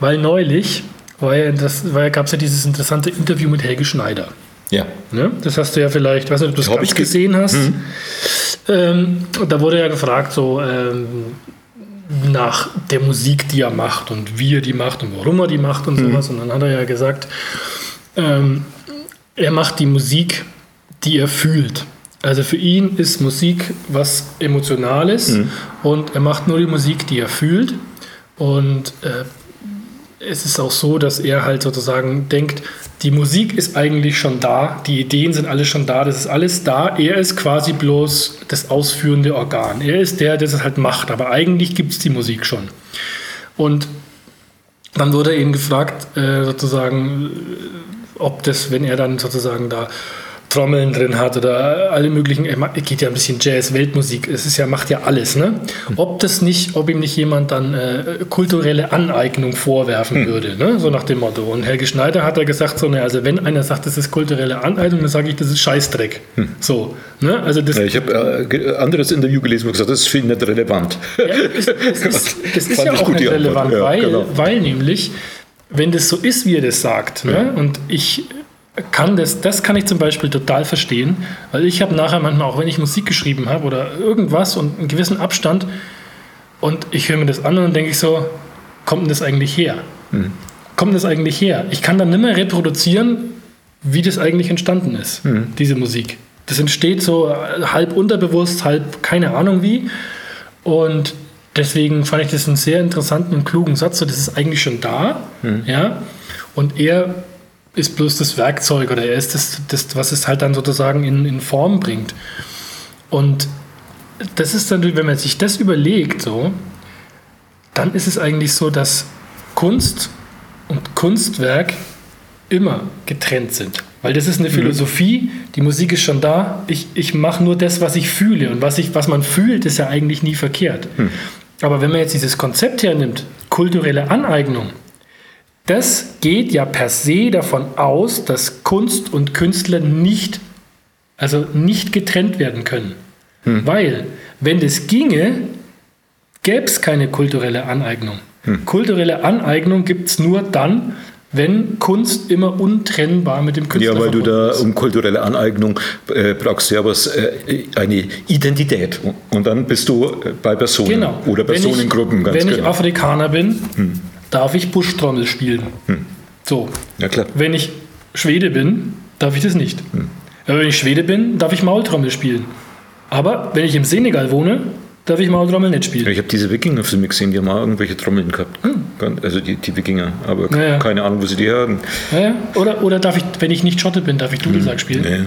Weil neulich war ja das, war ja, gab es ja dieses interessante Interview mit Helge Schneider. Ja. ja. Das hast du ja vielleicht, weiß nicht, ob du das ganz gesehen hast. Mhm. Ähm, da wurde ja gefragt, so ähm, nach der Musik, die er macht und wie er die macht und warum er die macht und mhm. sowas. Und dann hat er ja gesagt, ähm, er macht die Musik die er fühlt. Also für ihn ist Musik was Emotionales Mhm. und er macht nur die Musik, die er fühlt. Und äh, es ist auch so, dass er halt sozusagen denkt, die Musik ist eigentlich schon da, die Ideen sind alle schon da, das ist alles da. Er ist quasi bloß das ausführende Organ. Er ist der, der es halt macht, aber eigentlich gibt es die Musik schon. Und dann wurde eben gefragt, äh, sozusagen, ob das, wenn er dann sozusagen da Trommeln drin hat oder alle möglichen, er geht ja ein bisschen Jazz, Weltmusik, es ist ja, macht ja alles, ne? Ob das nicht, ob ihm nicht jemand dann äh, kulturelle Aneignung vorwerfen würde, ne? So nach dem Motto. Und Helge Schneider hat ja gesagt, so, ne, also wenn einer sagt, das ist kulturelle Aneignung, dann sage ich, das ist Scheißdreck. So, ne? Also das, Ja, ich habe äh, anderes Interview gelesen und gesagt, das ist ihn nicht relevant. Ja, es, es ist, das ist ja auch nicht relevant, Ja, weil, genau. weil nämlich, wenn das so ist, wie er das sagt, ne, und ich kann das, das kann ich zum Beispiel total verstehen, weil ich habe nachher manchmal, auch wenn ich Musik geschrieben habe oder irgendwas und einen gewissen Abstand und ich höre mir das an und dann denke ich so, kommt denn das eigentlich her? Hm. Kommt das eigentlich her? Ich kann dann nicht mehr reproduzieren, wie das eigentlich entstanden ist, Hm. diese Musik. Das entsteht so äh, halb unterbewusst, halb keine Ahnung wie. Und deswegen fand ich das einen sehr interessanten und klugen Satz. So, das ist eigentlich schon da. Ja? Und er ist bloß das Werkzeug oder er ist das, das was es halt dann sozusagen in, in Form bringt. Und das ist dann, wenn man sich das überlegt, so, dann ist es eigentlich so, dass Kunst und Kunstwerk immer getrennt sind. Weil das ist eine Philosophie, die Musik ist schon da, ich, ich mache nur das, was ich fühle. Und was, ich, was man fühlt, ist ja eigentlich nie verkehrt. Aber wenn man jetzt dieses Konzept hernimmt, kulturelle Aneignung, das geht ja per se davon aus, dass Kunst und Künstler nicht, also nicht getrennt werden können. Weil, wenn das ginge, gäbe es keine kulturelle Aneignung. Kulturelle Aneignung gibt es nur dann, wenn Kunst immer untrennbar mit dem Künstler Ja, weil du da ist. um kulturelle Aneignung äh, brauchst ja was, äh, eine Identität. Und dann bist du äh, bei Personen Genau. oder Wenn ich- Personengruppen, ganz Wenn ich genau. Hm. Afrikaner bin, darf ich Buschtrommel spielen. So. ja, klar. Wenn ich Schwede bin, darf ich das nicht. Hm. Aber wenn ich Schwede bin, darf ich Maultrommel spielen. Aber wenn ich im Senegal wohne, darf ich Maultrommel nicht spielen. Ich habe diese Wikinger-Filme gesehen, die haben auch irgendwelche Trommeln gehabt. Also die, die Wikinger, aber Hm. Ja, ja. keine Ahnung, wo sie die haben. Ja, ja. Oder, oder darf ich, wenn ich nicht Schotte bin, darf ich Dudelsack spielen? Ja.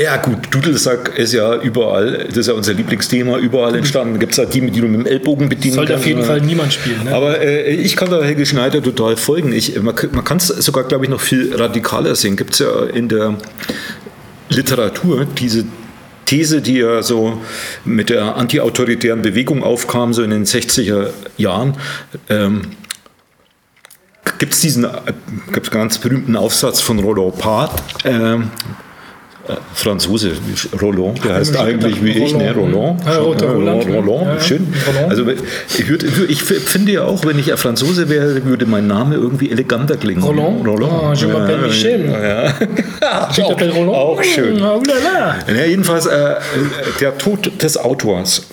Ja gut, Dudelsack ist ja überall, das ist ja unser Lieblingsthema, überall entstanden. Gibt es ja die, die du mit dem Ellbogen bedienen Sollte auf kannst. jeden Fall niemand spielen. Ne? Aber äh, ich kann da Helge Schneider total folgen. Ich, man man kann es sogar, glaube ich, noch viel radikaler sehen. Gibt es ja in der Literatur diese These, die ja so mit der antiautoritären Bewegung aufkam, so in den 60er Jahren. Ähm, Gibt es diesen äh, gibt's ganz berühmten Aufsatz von Roland Part, äh, Franzose, Roland, der heißt eigentlich wie ich, ne? Roland. Roland. Ja, Roland, Roland, Roland, schön. Roland. Also ich, würd, ich finde ja auch, wenn ich ein Franzose wäre, würde mein Name irgendwie eleganter klingen. Roland? Ah, je m'appelle Michel. Ja. Ich auch, appelle Roland. auch schön. Ah. Ja, jedenfalls äh, der Tod des Autors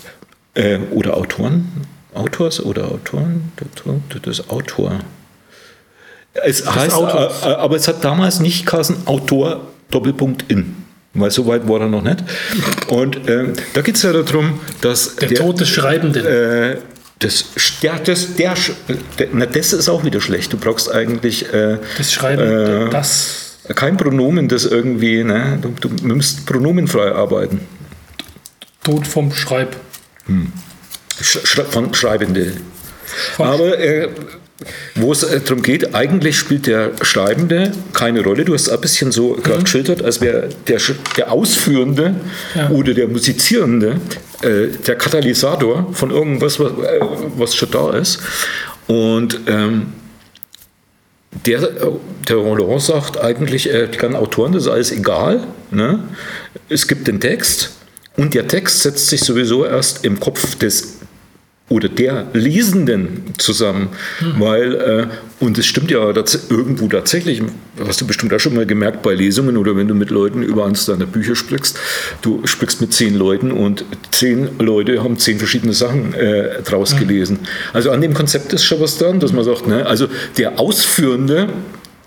äh, oder Autoren, Autors oder Autoren, der Tod des Autor. Es heißt, Autors. äh, äh, aber es hat damals nicht geheißen Autor Doppelpunkt in. Weil so weit war er noch nicht. Und ähm, da geht es ja darum, dass Der, Tod des Schreibenden. äh, das, der, das, der, der, na, das ist auch wieder schlecht. Du brauchst eigentlich äh, das Schreiben, äh, das. kein Pronomen, das irgendwie, ne? du, du musst pronomenfrei arbeiten. Tod vom Schreib. Sch Schre- von Schreibende. Von- Aber äh, wo es äh, darum geht, eigentlich spielt der Schreibende keine Rolle. Du hast ein bisschen so gerade geschildert, als wäre der, der Ausführende Ja. oder der Musizierende äh, der Katalysator von irgendwas, was, äh, was schon da ist. Und ähm, der, äh, der Roland sagt eigentlich, äh, die ganzen Autoren, das ist alles egal. Ne? Es gibt den Text und der Text setzt sich sowieso erst im Kopf des oder der Lesenden zusammen, weil, äh, und es stimmt ja irgendwo tatsächlich, hast du bestimmt auch schon mal gemerkt bei Lesungen oder wenn du mit Leuten über eines deiner Bücher sprichst, du sprichst mit zehn Leuten und zehn Leute haben zehn verschiedene Sachen äh, draus gelesen. Also an dem Konzept ist schon was dran, dass man sagt, ne, also der Ausführende,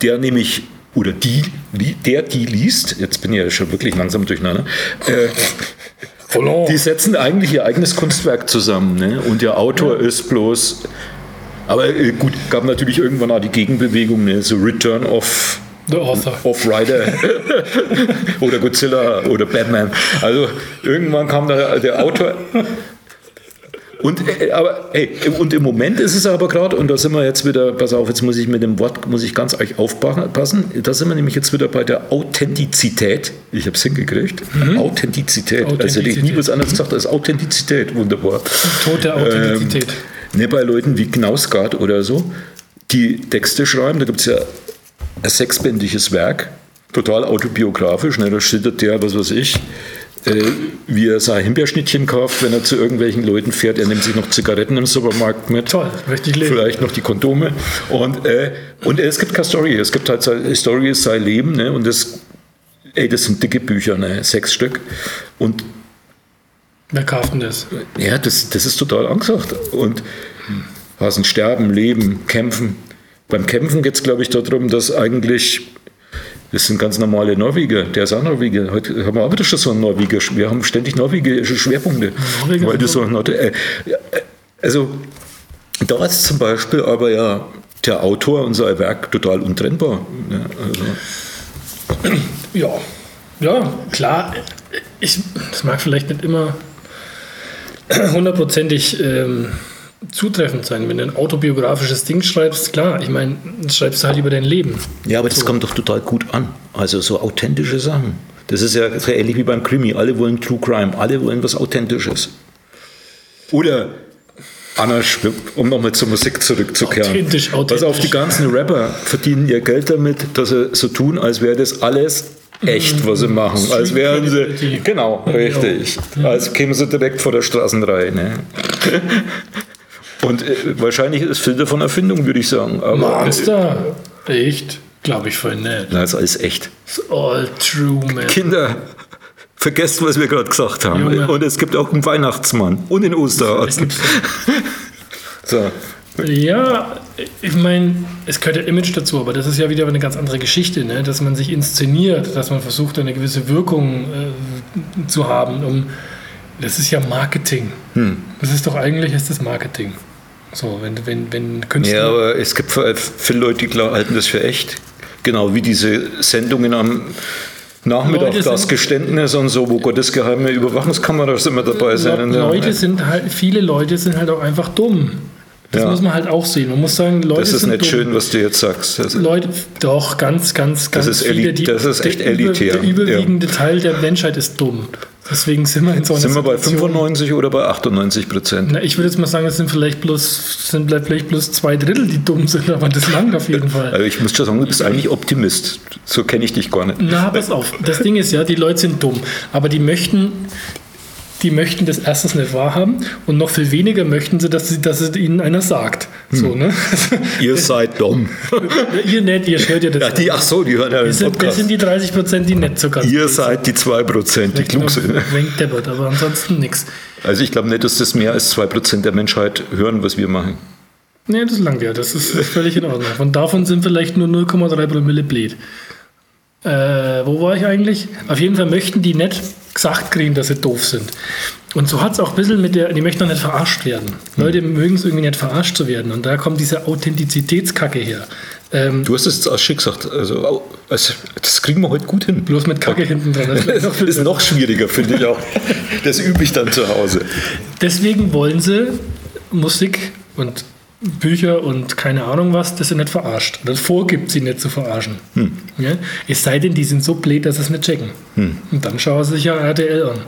der nämlich oder die, der, die liest, jetzt bin ich ja schon wirklich langsam durcheinander, äh, die setzen eigentlich ihr eigenes Kunstwerk zusammen. Ne? Und der Autor ja. ist bloß. Aber äh, gut, gab natürlich irgendwann auch die Gegenbewegung, ne? so Return of The Author. Of Rider oder Godzilla oder Batman. Also irgendwann kam da der Autor und, äh, aber, hey, und im Moment ist es aber gerade, und da sind wir jetzt wieder, pass auf, jetzt muss ich mit dem Wort, muss ich ganz euch aufpassen, da sind wir nämlich jetzt wieder bei der Authentizität. Ich habe es hingekriegt. Mhm. Authentizität. Authentizität. Also hätte ich nie was anderes gesagt als Authentizität. Wunderbar. Tote Authentizität. Ähm, ne, bei Leuten wie Knausgard oder so, die Texte schreiben, da gibt es ja ein sechsbändiges Werk, total autobiografisch, ne, da schildert der, was weiß ich, äh, wie er sein Himbeerschnittchen kauft, wenn er zu irgendwelchen Leuten fährt. Er nimmt sich noch Zigaretten im Supermarkt mit. Toll, richtig leben. Vielleicht noch die Kondome. Und, äh, und es gibt keine Story. Es gibt halt seine Story ist sein Leben. Ne? Und das, ey, das sind dicke Bücher, ne? sechs Stück. Und Wer kauft denn das? Ja, das, das ist total angesagt. Und was ein Sterben, Leben, Kämpfen. Beim Kämpfen geht es, glaube ich, darum, dass eigentlich das sind ganz normale Norweger. Der ist auch Norweger. Heute haben wir auch wieder schon so einen Norweger. Wir haben ständig norwegische Schwerpunkte. Norweger weil so äh, also da ist zum Beispiel aber ja der Autor und sein Werk total untrennbar. Ja, also. ja, ja klar. Ich, das mag vielleicht nicht immer hundertprozentig ähm, zutreffend sein. Wenn du ein autobiografisches Ding schreibst, klar, ich meine, schreibst du halt über dein Leben. Ja, aber das so. kommt doch total gut an. Also so authentische Sachen. Das ist ja so ähnlich wie beim Krimi. Alle wollen True Crime, alle wollen was Authentisches. Oder Anna um nochmal zur Musik zurückzukehren. Authentisch, authentisch. Also auf die ganzen Rapper verdienen ihr Geld damit, dass sie so tun, als wäre das alles echt, was sie mhm. machen. Als wären sie. Genau, richtig. Als kämen sie direkt vor der Straßenreihe. Ne? Und äh, wahrscheinlich ist viel davon Erfindung, würde ich sagen. Aber, Monster? Äh, echt? Glaube ich voll nicht. Na, ist alles echt. It's all true, man. Kinder, vergesst, was wir gerade gesagt haben. Junge. Und es gibt auch einen Weihnachtsmann und den Osterhasen. so. Ja, ich meine, es gehört ja Image dazu, aber das ist ja wieder eine ganz andere Geschichte, ne? dass man sich inszeniert, dass man versucht, eine gewisse Wirkung äh, zu haben. Um, das ist ja Marketing. Hm. Das ist doch eigentlich ist das Marketing. So, wenn, wenn, wenn Künstler. Ja, aber es gibt viele Leute, die halten das für echt. Genau wie diese Sendungen am Nachmittag, Leute das Geständnis und so, wo Gottes geheime Überwachungskameras immer dabei sind. Leute sind halt, viele Leute sind halt auch einfach dumm. Das ja. muss man halt auch sehen. Man muss sagen, Leute Das ist nicht dumm. schön, was du jetzt sagst. Das Leute, doch, ganz, ganz, ganz das ist viele. Die, das ist echt elitär. Der, überwiegende ja. Teil der Menschheit ist dumm. Deswegen sind wir in so einer Sind wir bei 95 oder bei 98 Prozent? ich würde jetzt mal sagen, es sind vielleicht bloß, sind vielleicht bloß zwei Drittel, die dumm sind, aber das langt auf jeden Fall. Also ich muss schon sagen, du bist eigentlich Optimist. So kenne ich dich gar nicht. Na, pass auf. Das Ding ist ja, die Leute sind dumm, aber die möchten die möchten das erstens nicht wahrhaben und noch viel weniger möchten sie, dass, sie, dass es ihnen einer sagt. Hm. So, ne? ihr seid dumm. ihr nicht, ihr hört ja das. Ja, die, ach so, die hören ja sind, Das sind die 30 Prozent, die nicht so ganz Ihr seid die 2 Prozent, die klug sind. deppert, aber ansonsten nichts. Also ich glaube nicht, dass das mehr als 2 Prozent der Menschheit hören, was wir machen. Nee, das langt ja, das ist völlig in Ordnung. Und davon sind vielleicht nur 0,3 Promille blöd. Äh, wo war ich eigentlich? Auf jeden Fall möchten die nicht gesagt kriegen, dass sie doof sind. Und so hat es auch ein bisschen mit der, die möchten auch nicht verarscht werden. Hm. Leute mögen es irgendwie nicht verarscht zu werden. Und da kommt diese Authentizitätskacke her. Ähm, du hast es jetzt als schick gesagt. Also, also, das kriegen wir heute gut hin. Bloß mit Kacke hinten dran. Das ist, ist noch schwieriger, finde ich auch. Das übe ich dann zu Hause. Deswegen wollen sie Musik und Bücher und keine Ahnung was, das sie nicht verarscht. Oder vorgibt, sie nicht zu verarschen. Hm. Ja? Es sei denn, die sind so blöd, dass sie es nicht checken. Hm. Und dann schauen sie sich ja RTL an.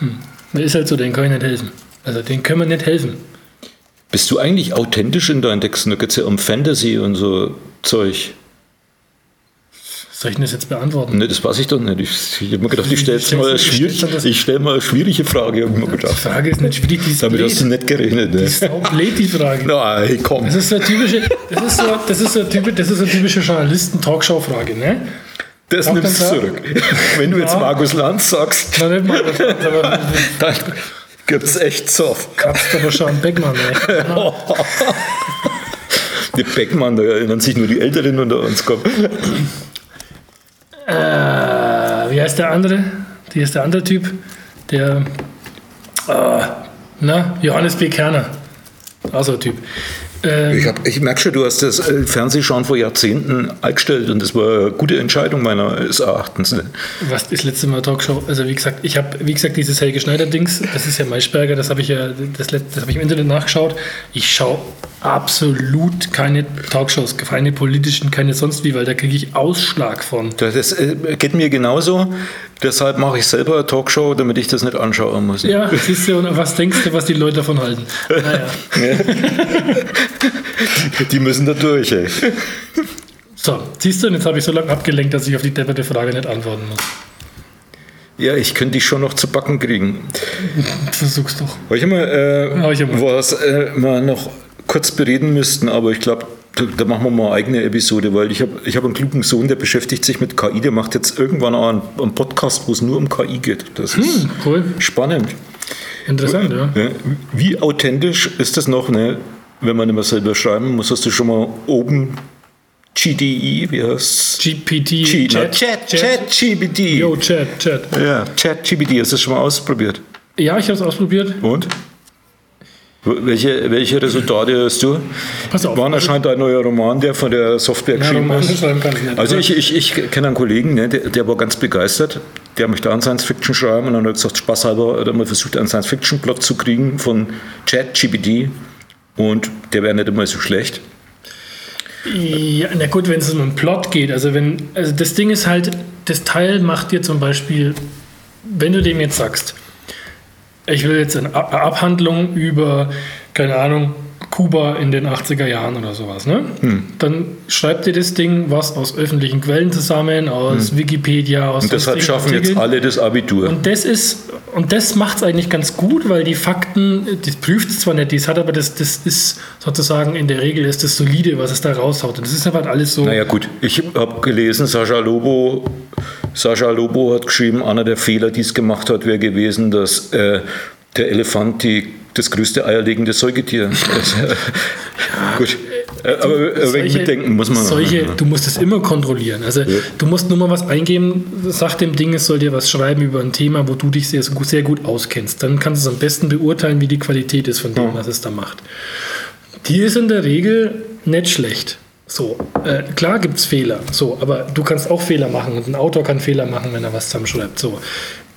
Hm. Das ist halt so, denen kann ich nicht helfen. Also denen können wir nicht helfen. Bist du eigentlich authentisch in deinen Texten? Da geht es ja um Fantasy und so Zeug. Soll ich das jetzt beantworten? Nee, das weiß ich doch nicht. Ich, ich habe mir gedacht, ich stelle mal, schwierig, ich stell mal eine schwierige Frage. Ich mir gedacht. Die Frage ist nicht schwierig, die Damit blöd. hast du nicht gerechnet. Ne? Die ist auch blöd, die Frage. Nein, komm. Das ist so eine typische, das ist so, das ist so eine typische, das ist so typische Journalisten-Talkshow-Frage, ne? Das Auch nimmst du zurück. Wenn du jetzt Markus Lanz sagst, Na, nicht Markus Lanz, aber dann gibt es echt Zoff. Kannst aber schon Beckmann, ey. Der Beckmann, da erinnern sich nur die Älteren unter uns. Komm. Äh, wie heißt der andere? Wie ist der andere Typ? Der. Äh, na, Johannes B. Kerner. Also Typ. Ähm, Ich, hab- ich merke schon, du hast das äh, Fernsehschauen vor Jahrzehnten eingestellt und das war eine gute Entscheidung meines Erachtens. Ne? Was das letzte Mal Talkshow, also wie gesagt, ich habe, wie gesagt, dieses Helge Schneider-Dings, das ist ja Maischberger, das habe ich ja, das, das habe ich im Internet nachgeschaut. Ich schaue absolut keine Talkshows, keine politischen, keine sonst wie, weil da kriege ich Ausschlag von. Das, das äh, geht mir genauso. Deshalb mache ich selber eine Talkshow, damit ich das nicht anschauen muss. Ja, siehst du, und was denkst du, was die Leute davon halten? Naja. Die müssen da durch. Ey. So, siehst du, und jetzt habe ich so lange abgelenkt, dass ich auf die depperte Frage nicht antworten muss. Ja, ich könnte dich schon noch zu backen kriegen. Versuch's doch. Weil ich immer, äh, Ja, ich immer. was äh, wir noch kurz bereden müssten, aber ich glaube, da, da machen wir mal eine eigene Episode, weil ich habe ich hab einen klugen Sohn, der beschäftigt sich mit KI, der macht jetzt irgendwann auch einen, einen Podcast, wo es nur um KI geht. Das ist Cool. spannend. Interessant, ja. Ja, wie authentisch ist das noch, ne, wenn man immer selber schreiben muss? Hast du schon mal oben GDE, wie heißt GPT, G, Chat, Chat, Chat, GBD. Yo, Chat, Chat. Ja, Chat GBD, hast du das schon mal ausprobiert? Ja, ich habe es ausprobiert. Und? Welche, welche Resultate hast du? Pass auf. Wann erscheint ein neuer Roman, der von der Software Ja, geschrieben ist? schreiben kann ich nicht. Also ich, ich, ich kenne einen Kollegen, ne, der, der war ganz begeistert. Der möchte einen Science-Fiction schreiben und dann hat er gesagt, spaßhalber hat er mal versucht, einen Science-Fiction-Plot zu kriegen von ChatGPT und der wäre nicht immer so schlecht. Ja, na gut, wenn es um einen Plot geht. Also wenn, also das Ding ist halt, das Teil macht dir zum Beispiel, wenn du dem jetzt sagst, ich will jetzt eine Ab- Abhandlung über, keine Ahnung, Kuba in den 80er Jahren oder sowas, ne? Hm. Dann schreibt dir das Ding was aus öffentlichen Quellen zusammen, aus Wikipedia, aus Hm. Und deshalb schaffen jetzt Artikeln. alle das Abitur. Und das ist, und das macht es eigentlich ganz gut, weil die Fakten, das prüft es zwar nicht, das hat aber das, das ist sozusagen in der Regel ist das solide, was es da raushaut. Und das ist halt alles so. Naja gut, ich habe gelesen, Sascha Lobo, Sascha Lobo hat geschrieben, einer der Fehler, die es gemacht hat, wäre gewesen, dass äh, der Elefant die, das größte eierlegende Säugetier ist. gut, äh, aber ein wenig mitdenken muss man. Solche, du musst es immer kontrollieren. Also du musst nur mal was eingeben, sag dem Ding, es soll dir was schreiben über ein Thema, wo du dich sehr, sehr gut auskennst. Dann kannst du es am besten beurteilen, wie die Qualität ist von dem, was es da macht. Die ist in der Regel nicht schlecht. So, äh, klar gibt es Fehler, so, aber du kannst auch Fehler machen und ein Autor kann Fehler machen, wenn er was zusammenschreibt. So.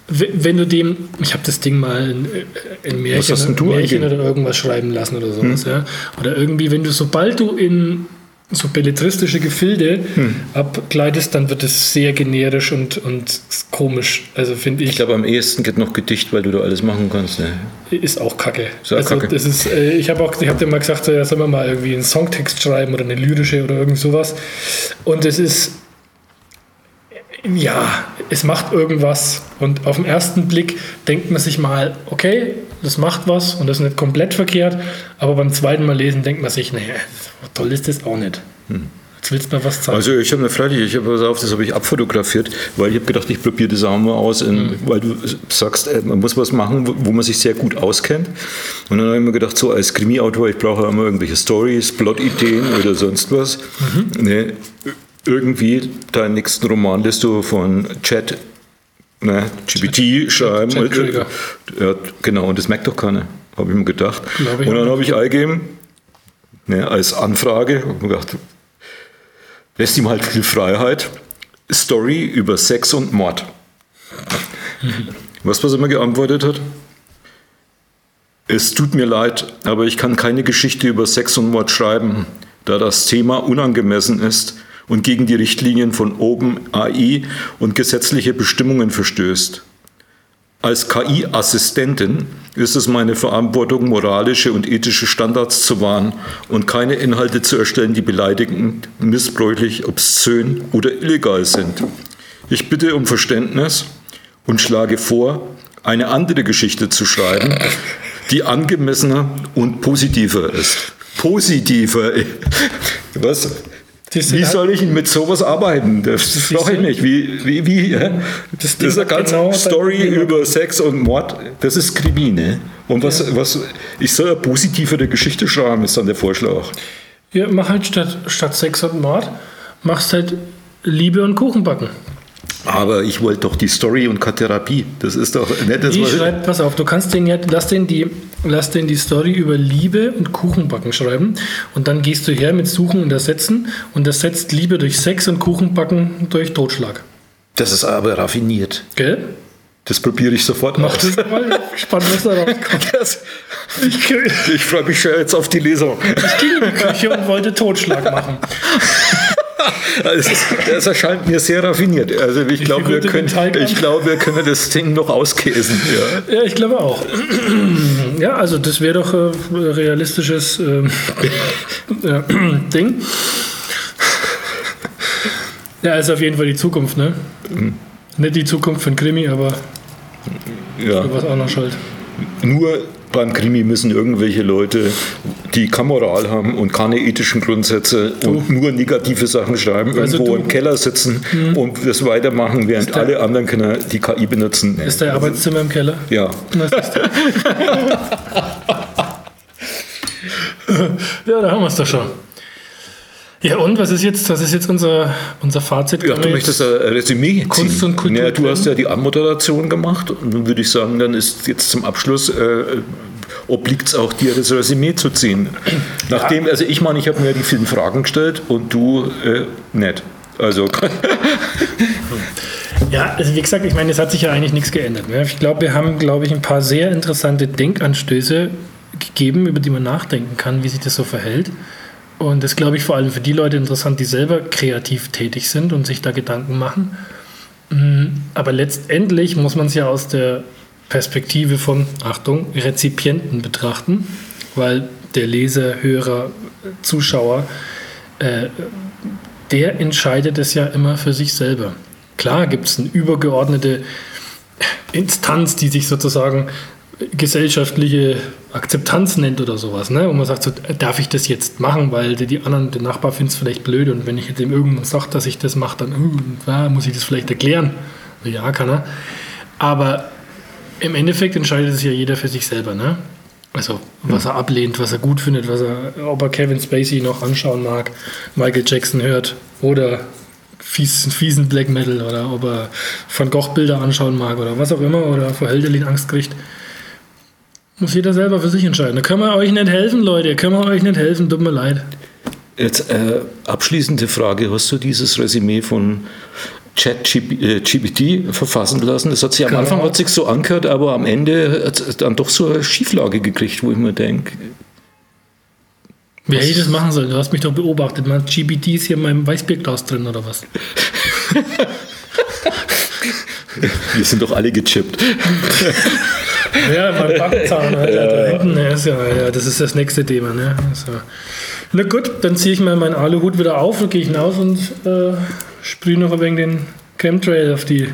Wenn du dem, ich habe das Ding mal in, äh, in Märchen, Märchen oder irgendwas schreiben lassen oder sowas, ja. Oder irgendwie, wenn du, sobald du in so belletristische Gefilde abgleitest, dann wird es sehr generisch und, und komisch. Also finde ich, Ich glaube, am ehesten geht noch Gedicht, weil du da alles machen kannst. Ne? ist auch Kacke. Ist auch also Kacke. das ist, äh, ich habe auch, ich habe dir mal gesagt, ja, sollen wir mal irgendwie einen Songtext schreiben oder eine lyrische oder irgend sowas. Und es ist, ja, es macht irgendwas. Und auf den ersten Blick denkt man sich mal, okay, das macht was und das ist nicht komplett verkehrt. Aber beim zweiten Mal lesen denkt man sich, nee, toll ist das auch nicht. Jetzt willst du mir was zeigen. Also ich habe eine Frage, ich habe auf, das habe ich abfotografiert, weil ich habe gedacht, ich probiere das auch mal aus, in, weil du sagst, äh, man muss was machen, wo, man sich sehr gut auskennt. Und dann habe ich mir gedacht, so als Krimi-Autor, ich brauche immer irgendwelche Stories, Plot-Ideen oder sonst was. Ne, irgendwie deinen nächsten Roman lässt du von Chat ne, GPT schreiben. Chat Krieger. Ja, genau, und das merkt doch keiner, habe ich mir gedacht. Ich und dann habe ich eingegeben, ne, als Anfrage, und gedacht, lässt ihm halt viel Freiheit. Story über Sex und Mord. Was, was er mir geantwortet hat? Es tut mir leid, aber ich kann keine Geschichte über Sex und Mord schreiben, da das Thema unangemessen ist und gegen die Richtlinien von OpenAI und gesetzliche Bestimmungen verstößt. Als KI-Assistentin ist es meine Verantwortung, moralische und ethische Standards zu wahren und keine Inhalte zu erstellen, die beleidigend, missbräuchlich, obszön oder illegal sind. Ich bitte um Verständnis und schlage vor, eine andere Geschichte zu schreiben, die angemessener und positiver ist. Positiver. Was? Das Wie halt- soll ich mit sowas arbeiten? Das frage ich mich. Wie, wie, wie, hä? das, Ding ist eine ganze genau Story über Sex und Mord. Das ist Krimi, ne? Und was, was, ich soll eine positivere Geschichte schreiben, ist dann der Vorschlag. Ja, mach halt statt, statt Sex und Mord, machst halt Liebe und Kuchenbacken. Aber ich wollte doch die Story und keine Therapie. Das ist doch nicht das, Die was schreibt, pass auf, du kannst den ja, lass den die, lass den die Story über Liebe und Kuchenbacken schreiben und dann gehst du her mit Suchen und Ersetzen und ersetzt Liebe durch Sex und Kuchenbacken durch Totschlag. Das ist aber raffiniert. Gell? Das probiere ich sofort Mach das mal. Spannend, was da rauskommt. Das, Ich, ich ich freue mich schon jetzt auf die Lesung. ging in die Küche und wollte Totschlag machen. Also, das erscheint mir sehr raffiniert. Also ich glaube, wir, können- ich glaube, wir können das Ding noch auskäsen. Ja. Ja, ich glaube auch. Ja, also das wäre doch äh, realistisches ähm, äh, Ding. Ja, ist auf jeden Fall die Zukunft, ne? Nicht die Zukunft von Krimi, aber Ja. was auch noch schuld. Nur beim Krimi müssen irgendwelche Leute, die keine Moral haben und keine ethischen Grundsätze und nur negative Sachen schreiben, Also irgendwo du- im Keller sitzen und das weitermachen, während der- alle anderen Kinder die KI benutzen. Ist dein Arbeitszimmer im Keller? ja. Ja, da haben wir es doch schon. Ja, und was ist jetzt, was ist jetzt unser, unser Fazit? Ja, du möchtest ein Resümee Kunst ziehen. und Kultur Ja, du hast ja die Anmoderation gemacht und dann würde ich sagen, dann ist jetzt zum Abschluss äh, obliegt es auch dir, das Resümee zu ziehen. Nachdem, also ich meine, ich habe mir die vielen Fragen gestellt und du äh, nicht. Also Ja, also wie gesagt, ich meine, es hat sich ja eigentlich nichts geändert. Ne? Ich glaube, wir haben, glaube ich, ein paar sehr interessante Denkanstöße gegeben, über die man nachdenken kann, wie sich das so verhält. Und das glaube ich vor allem für die Leute interessant, die selber kreativ tätig sind und sich da Gedanken machen. Mm, Aber letztendlich muss man es ja aus der Perspektive von, Achtung, Rezipienten betrachten, weil der Leser, Hörer, Zuschauer, äh, der entscheidet es ja immer für sich selber. Klar gibt es eine übergeordnete Instanz, die sich sozusagen gesellschaftliche Akzeptanz nennt oder sowas, ne? wo man sagt, so, darf ich das jetzt machen, weil die, die anderen, der Nachbar findet es vielleicht blöd und wenn ich dem irgendwann sage, dass ich das mache, dann uh, muss ich das vielleicht erklären. Ja, kann er. Aber im Endeffekt entscheidet es ja jeder für sich selber. Ne? Also, was er ablehnt, was er gut findet, was er, ob er Kevin Spacey noch anschauen mag, Michael Jackson hört oder fies, fiesen Black Metal oder ob er Van Gogh Bilder anschauen mag oder was auch immer oder vor Hölderlin Angst kriegt. Muss jeder selber für sich entscheiden. Da können wir euch nicht helfen, Leute. Können wir euch nicht helfen, tut mir leid. jetzt äh, abschließende Frage, hast du dieses Resümee von ChatGPT verfassen lassen? Das hat sich am Genau. Anfang hat sich so angehört, aber am Ende hat es dann doch so eine Schieflage gekriegt, wo ich mir denke, Wer hätte das machen sollen? Du hast mich doch beobachtet. Man hat GBTs hier in meinem Weißbierglas drin oder was? wir sind doch alle gechippt. Ja, mein Backzahn, Alter, da hinten, ja, ist ja, ja, das ist das nächste Thema, ne? Also, na gut, dann ziehe ich mal meinen Aluhut wieder auf und gehe hinaus und äh, sprühe noch ein wenig den Chemtrail auf die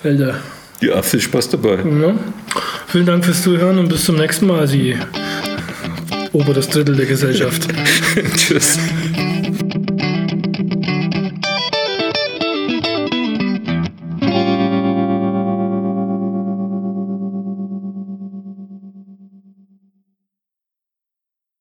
Felder. Ja, viel Spaß dabei. Ja. Vielen Dank fürs Zuhören und bis zum nächsten Mal, Sie oberes Drittel der Gesellschaft. Tschüss.